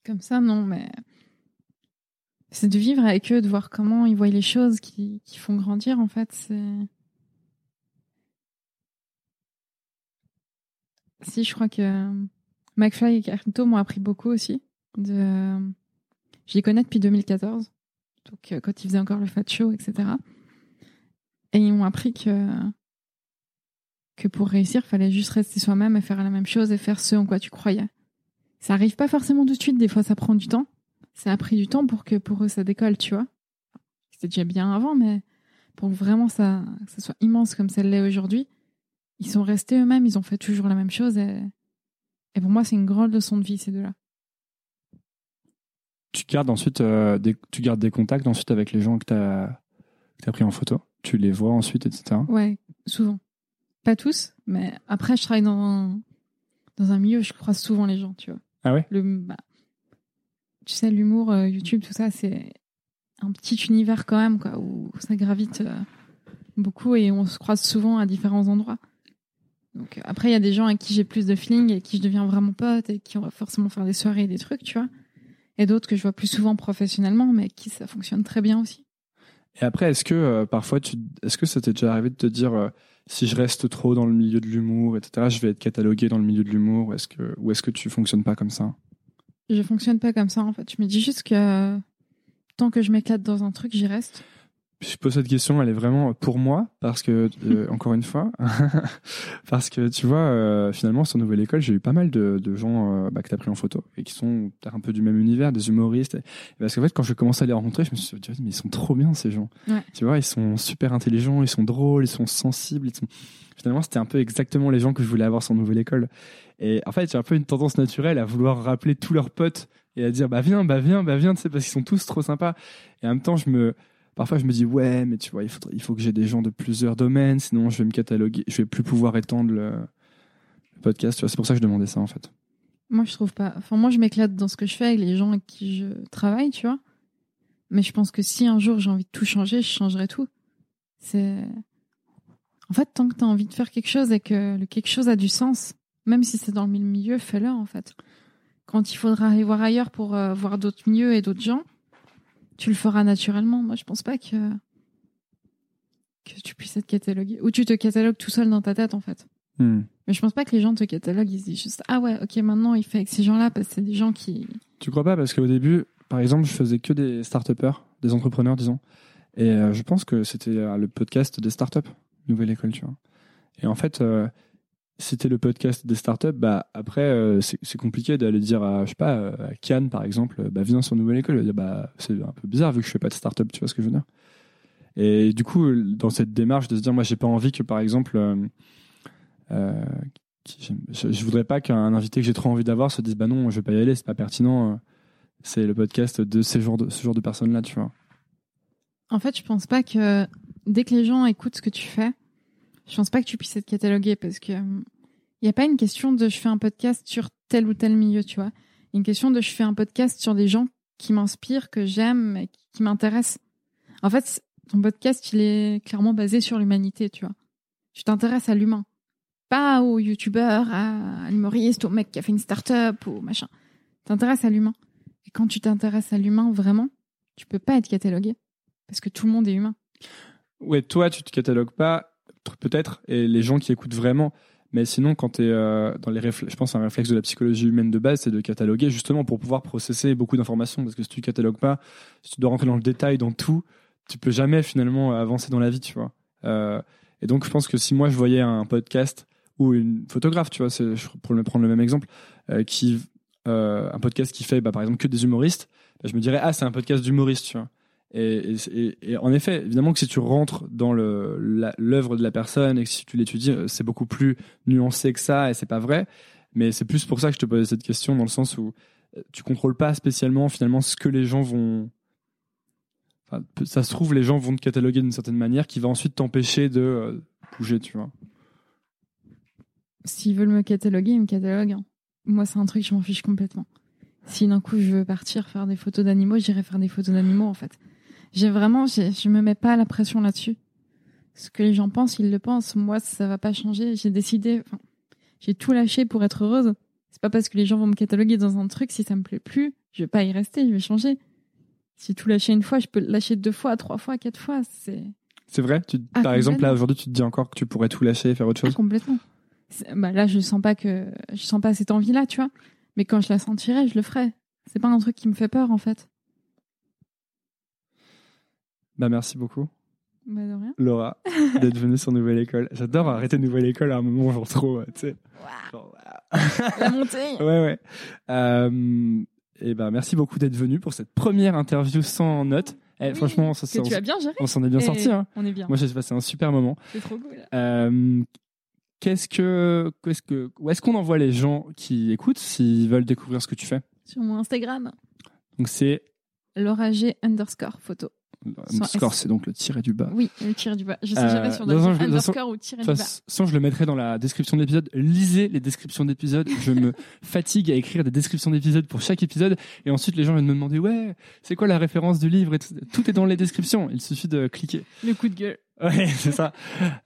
Comme ça, non, mais c'est de vivre avec eux, de voir comment ils voient les choses qui, font grandir, en fait. Si, je crois que McFly et Carlito m'ont appris beaucoup aussi. De... Je les connais depuis 2014, donc euh, quand ils faisaient encore le Fat Show, etc. Et ils m'ont appris que que pour réussir, fallait juste rester soi-même et faire la même chose et faire ce en quoi tu croyais. Ça arrive pas forcément tout de suite, des fois ça prend du temps. Ça a pris du temps pour que pour eux ça décolle, tu vois. C'était déjà bien avant, mais pour vraiment ça, que ça soit immense comme ça l'est aujourd'hui, ils sont restés eux-mêmes, ils ont fait toujours la même chose et, et pour moi c'est une grande leçon de vie ces deux-là. Tu gardes ensuite, euh, des, tu gardes des contacts ensuite avec les gens que t'as, que t'as pris en photo? Tu les vois ensuite, etc. Ouais, souvent. Pas tous, mais après je travaille dans un, dans un milieu où je croise souvent les gens, tu vois. Ah ouais Le, bah, tu sais, l'humour, euh, YouTube, tout ça, c'est un petit univers quand même, quoi, où ça gravite euh, beaucoup et on se croise souvent à différents endroits. Donc après, il y a des gens avec qui j'ai plus de feeling et qui je deviens vraiment pote et qui on va forcément faire des soirées et des trucs, tu vois. Et d'autres que je vois plus souvent professionnellement, mais qui ça fonctionne très bien aussi. Et après, est-ce que euh, parfois, tu, est-ce que ça t'est déjà arrivé de te dire euh, si je reste trop dans le milieu de l'humour, etc., je vais être catalogué dans le milieu de l'humour, ou est-ce que, ou est-ce que tu fonctionnes pas comme ça? Je fonctionne pas comme ça en fait. Je me dis juste que tant que je m'éclate dans un truc, j'y reste. Je pose cette question, elle est vraiment pour moi, parce que, euh, encore une fois, parce que tu vois, euh, finalement, sur Nouvelle École, j'ai eu pas mal de, de gens euh, bah, que tu as pris en photo et qui sont un peu du même univers, des humoristes. Et parce qu'en fait, quand je commençais à les rencontrer, je me suis dit, mais ils sont trop bien ces gens. Ouais. Tu vois, ils sont super intelligents, ils sont drôles, ils sont sensibles. Ils sont... Finalement, c'était un peu exactement les gens que je voulais avoir sur Nouvelle École. Et en fait, j'ai un peu une tendance naturelle à vouloir rappeler tous leurs potes et à dire, bah viens, bah viens, bah viens, tu sais, parce qu'ils sont tous trop sympas. Et en même temps, je me parfois je me dis ouais mais tu vois il faut il faut que j'ai des gens de plusieurs domaines sinon je vais me cataloguer je vais plus pouvoir étendre le, podcast tu vois c'est pour ça que je demandais ça en fait Moi, je trouve pas. Enfin, moi, je m'éclate dans ce que je fais avec les gens avec qui je travaille, tu vois. Mais je pense que si un jour j'ai envie de tout changer, je changerai tout. C'est. En fait, tant que tu as envie de faire quelque chose et que quelque chose a du sens, même si c'est dans le milieu, fais-le, en fait. Quand il faudra aller voir ailleurs pour euh, voir d'autres milieux et d'autres gens, tu le feras naturellement. Moi, je pense pas que. que tu puisses être catalogué. Ou tu te catalogues tout seul dans ta tête, en fait. Hmm. Mais je pense pas que les gens te cataloguent, ils se disent juste Ah ouais, ok, maintenant il fait avec ces gens-là parce que c'est des gens qui. tu crois pas? Parce qu'au début par exemple je faisais que des start des entrepreneurs disons et euh, je pense que c'était euh, le podcast des startups nouvelle école tu vois et en fait euh, c'était le podcast des startups bah après euh, c'est compliqué d'aller dire à je sais pas euh, à Cannes par exemple bah viens sur nouvelle école. Bah c'est un peu bizarre vu que je fais pas de start-up tu vois ce que je veux dire. Et du coup dans cette démarche de se dire moi j'ai pas envie que par exemple euh, je, je voudrais pas qu'un invité que j'ai trop envie d'avoir se dise bah non je vais pas y aller c'est pas pertinent c'est le podcast de ces genres de ce genre de personnes là tu vois. En fait, je pense pas que dès que les gens écoutent ce que tu fais, je pense pas que tu puisses être catalogué parce que il n'y a pas une question de je fais un podcast sur tel ou tel milieu, tu vois. Y a une question de je fais un podcast sur des gens qui m'inspirent, que j'aime, qui- m'intéressent. En fait, ton podcast, il est clairement basé sur l'humanité, tu vois. Tu t'intéresses à l'humain. Pas au youtubeur, à, l'humoriste, au mec qui a fait une start-up, au machin. T'intéresses à l'humain. Et quand tu t'intéresses à l'humain vraiment, tu peux pas être catalogué. Parce que tout le monde est humain. ouais toi tu te catalogues pas peut-être et les gens qui écoutent vraiment. Mais sinon quand tu es dans les je pense un réflexe de la psychologie humaine de base c'est de cataloguer justement pour pouvoir processer beaucoup d'informations. Parce que si tu catalogues pas si tu dois rentrer dans le détail dans tout tu peux jamais finalement avancer dans la vie tu vois. Euh, et donc je pense que si moi je voyais un podcast ou une photographe tu vois pour prendre le même exemple euh, qui euh, un podcast qui fait bah, par exemple que des humoristes bah, je me dirais ah c'est un podcast d'humoristes tu vois et, en effet, évidemment que si tu rentres dans l'œuvre de la personne et que si tu l'étudies, euh, c'est beaucoup plus nuancé que ça et c'est pas vrai. Mais c'est plus pour ça que je te posais cette question dans le sens où euh, tu contrôles pas spécialement finalement ce que les gens vont. Enfin, ça se trouve, les gens vont te cataloguer d'une certaine manière qui va ensuite t'empêcher de euh, bouger, tu vois. S'ils veulent me cataloguer, ils me cataloguent. hein. Moi, c'est un truc, je m'en fiche complètement. Si d'un coup je veux partir faire des photos d'animaux, j'irai faire des photos d'animaux en fait. J'ai vraiment, je me mets pas la pression là-dessus. Ce que les gens pensent, ils le pensent. Moi, ça va pas changer. J'ai décidé, enfin, j'ai tout lâché pour être heureuse. C'est pas parce que les gens vont me cataloguer dans un truc, si ça me plaît plus, je vais pas y rester, je vais changer. Si tout lâcher une fois, je peux lâcher deux fois, trois fois, quatre fois. C'est C'est vrai? Tu, Ah, Par exemple, là aujourd'hui, tu te dis encore que tu pourrais tout lâcher et faire autre Ah, chose? complètement. Bah là, je sens pas que je sens pas cette envie-là, tu vois. Mais quand je la sentirai, je le ferai. C'est pas un truc qui me fait peur, en fait. Bah, merci beaucoup. Bah de rien. Laura, d'être venue sur Nouvelle École. J'adore arrêter Nouvelle École à un moment, genre trop, euh, tu sais. La montée. Ouais, ouais. Euh, et ben, merci beaucoup d'être venu pour cette première interview sans notes. Eh, Oui, franchement, ça, que ça- tu as bien géré. on s'en est bien sorti. Hein. On est bien. Moi, j'ai passé un super moment. C'est trop cool. Euh, qu'est-ce que, qu'est-ce que, où est-ce qu'on envoie les gens qui écoutent s'ils veulent découvrir ce que tu fais? Sur mon Instagram, Donc c'est Laura G underscore photo. Sans Underscore, S. c'est donc le tiré du bas. Oui, le tiré du bas. Je sais Euh, jamais si on toute façon- underscore ou tiré du bas. façon, je le mettrai dans la description de l'épisode. Lisez les descriptions d'épisodes. Je me fatigue à écrire des descriptions d'épisodes pour chaque épisode. Et ensuite, les gens viennent me demander, ouais, c'est quoi la référence du livre et tout. Tout est dans les descriptions. Il suffit de cliquer. Le coup de gueule. Ouais, c'est ça.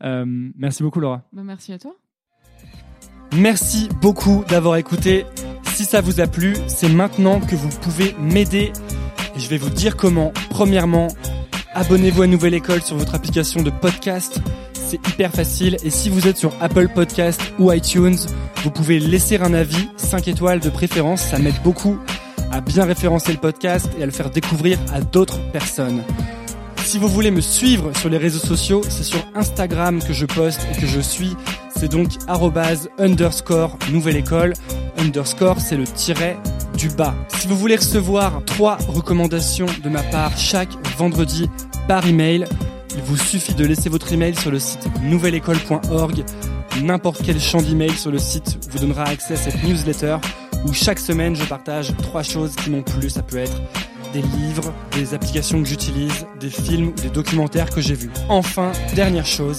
Euh, merci beaucoup, Laura. Bah, merci à toi. Merci beaucoup d'avoir écouté. Si ça vous a plu, c'est maintenant que vous pouvez m'aider. Je vais vous dire comment. Premièrement, abonnez-vous à Nouvelle École sur votre application de podcast. C'est hyper facile. Et si vous êtes sur Apple Podcast ou iTunes, vous pouvez laisser un avis, 5 étoiles de préférence. Ça m'aide beaucoup à bien référencer le podcast et à le faire découvrir à d'autres personnes. Si vous voulez me suivre sur les réseaux sociaux, c'est sur Instagram que je poste et que je suis. C'est donc arrobase underscore nouvelle école. Underscore, c'est le tiret du bas. Si vous voulez recevoir trois recommandations de ma part chaque vendredi par email, il vous suffit de laisser votre email sur le site nouvelleécole.org. N'importe quel champ d'email sur le site vous donnera accès à cette newsletter où chaque semaine je partage trois choses qui m'ont plu. Ça peut être des livres, des applications que j'utilise, des films ou des documentaires que j'ai vus. Enfin, dernière chose,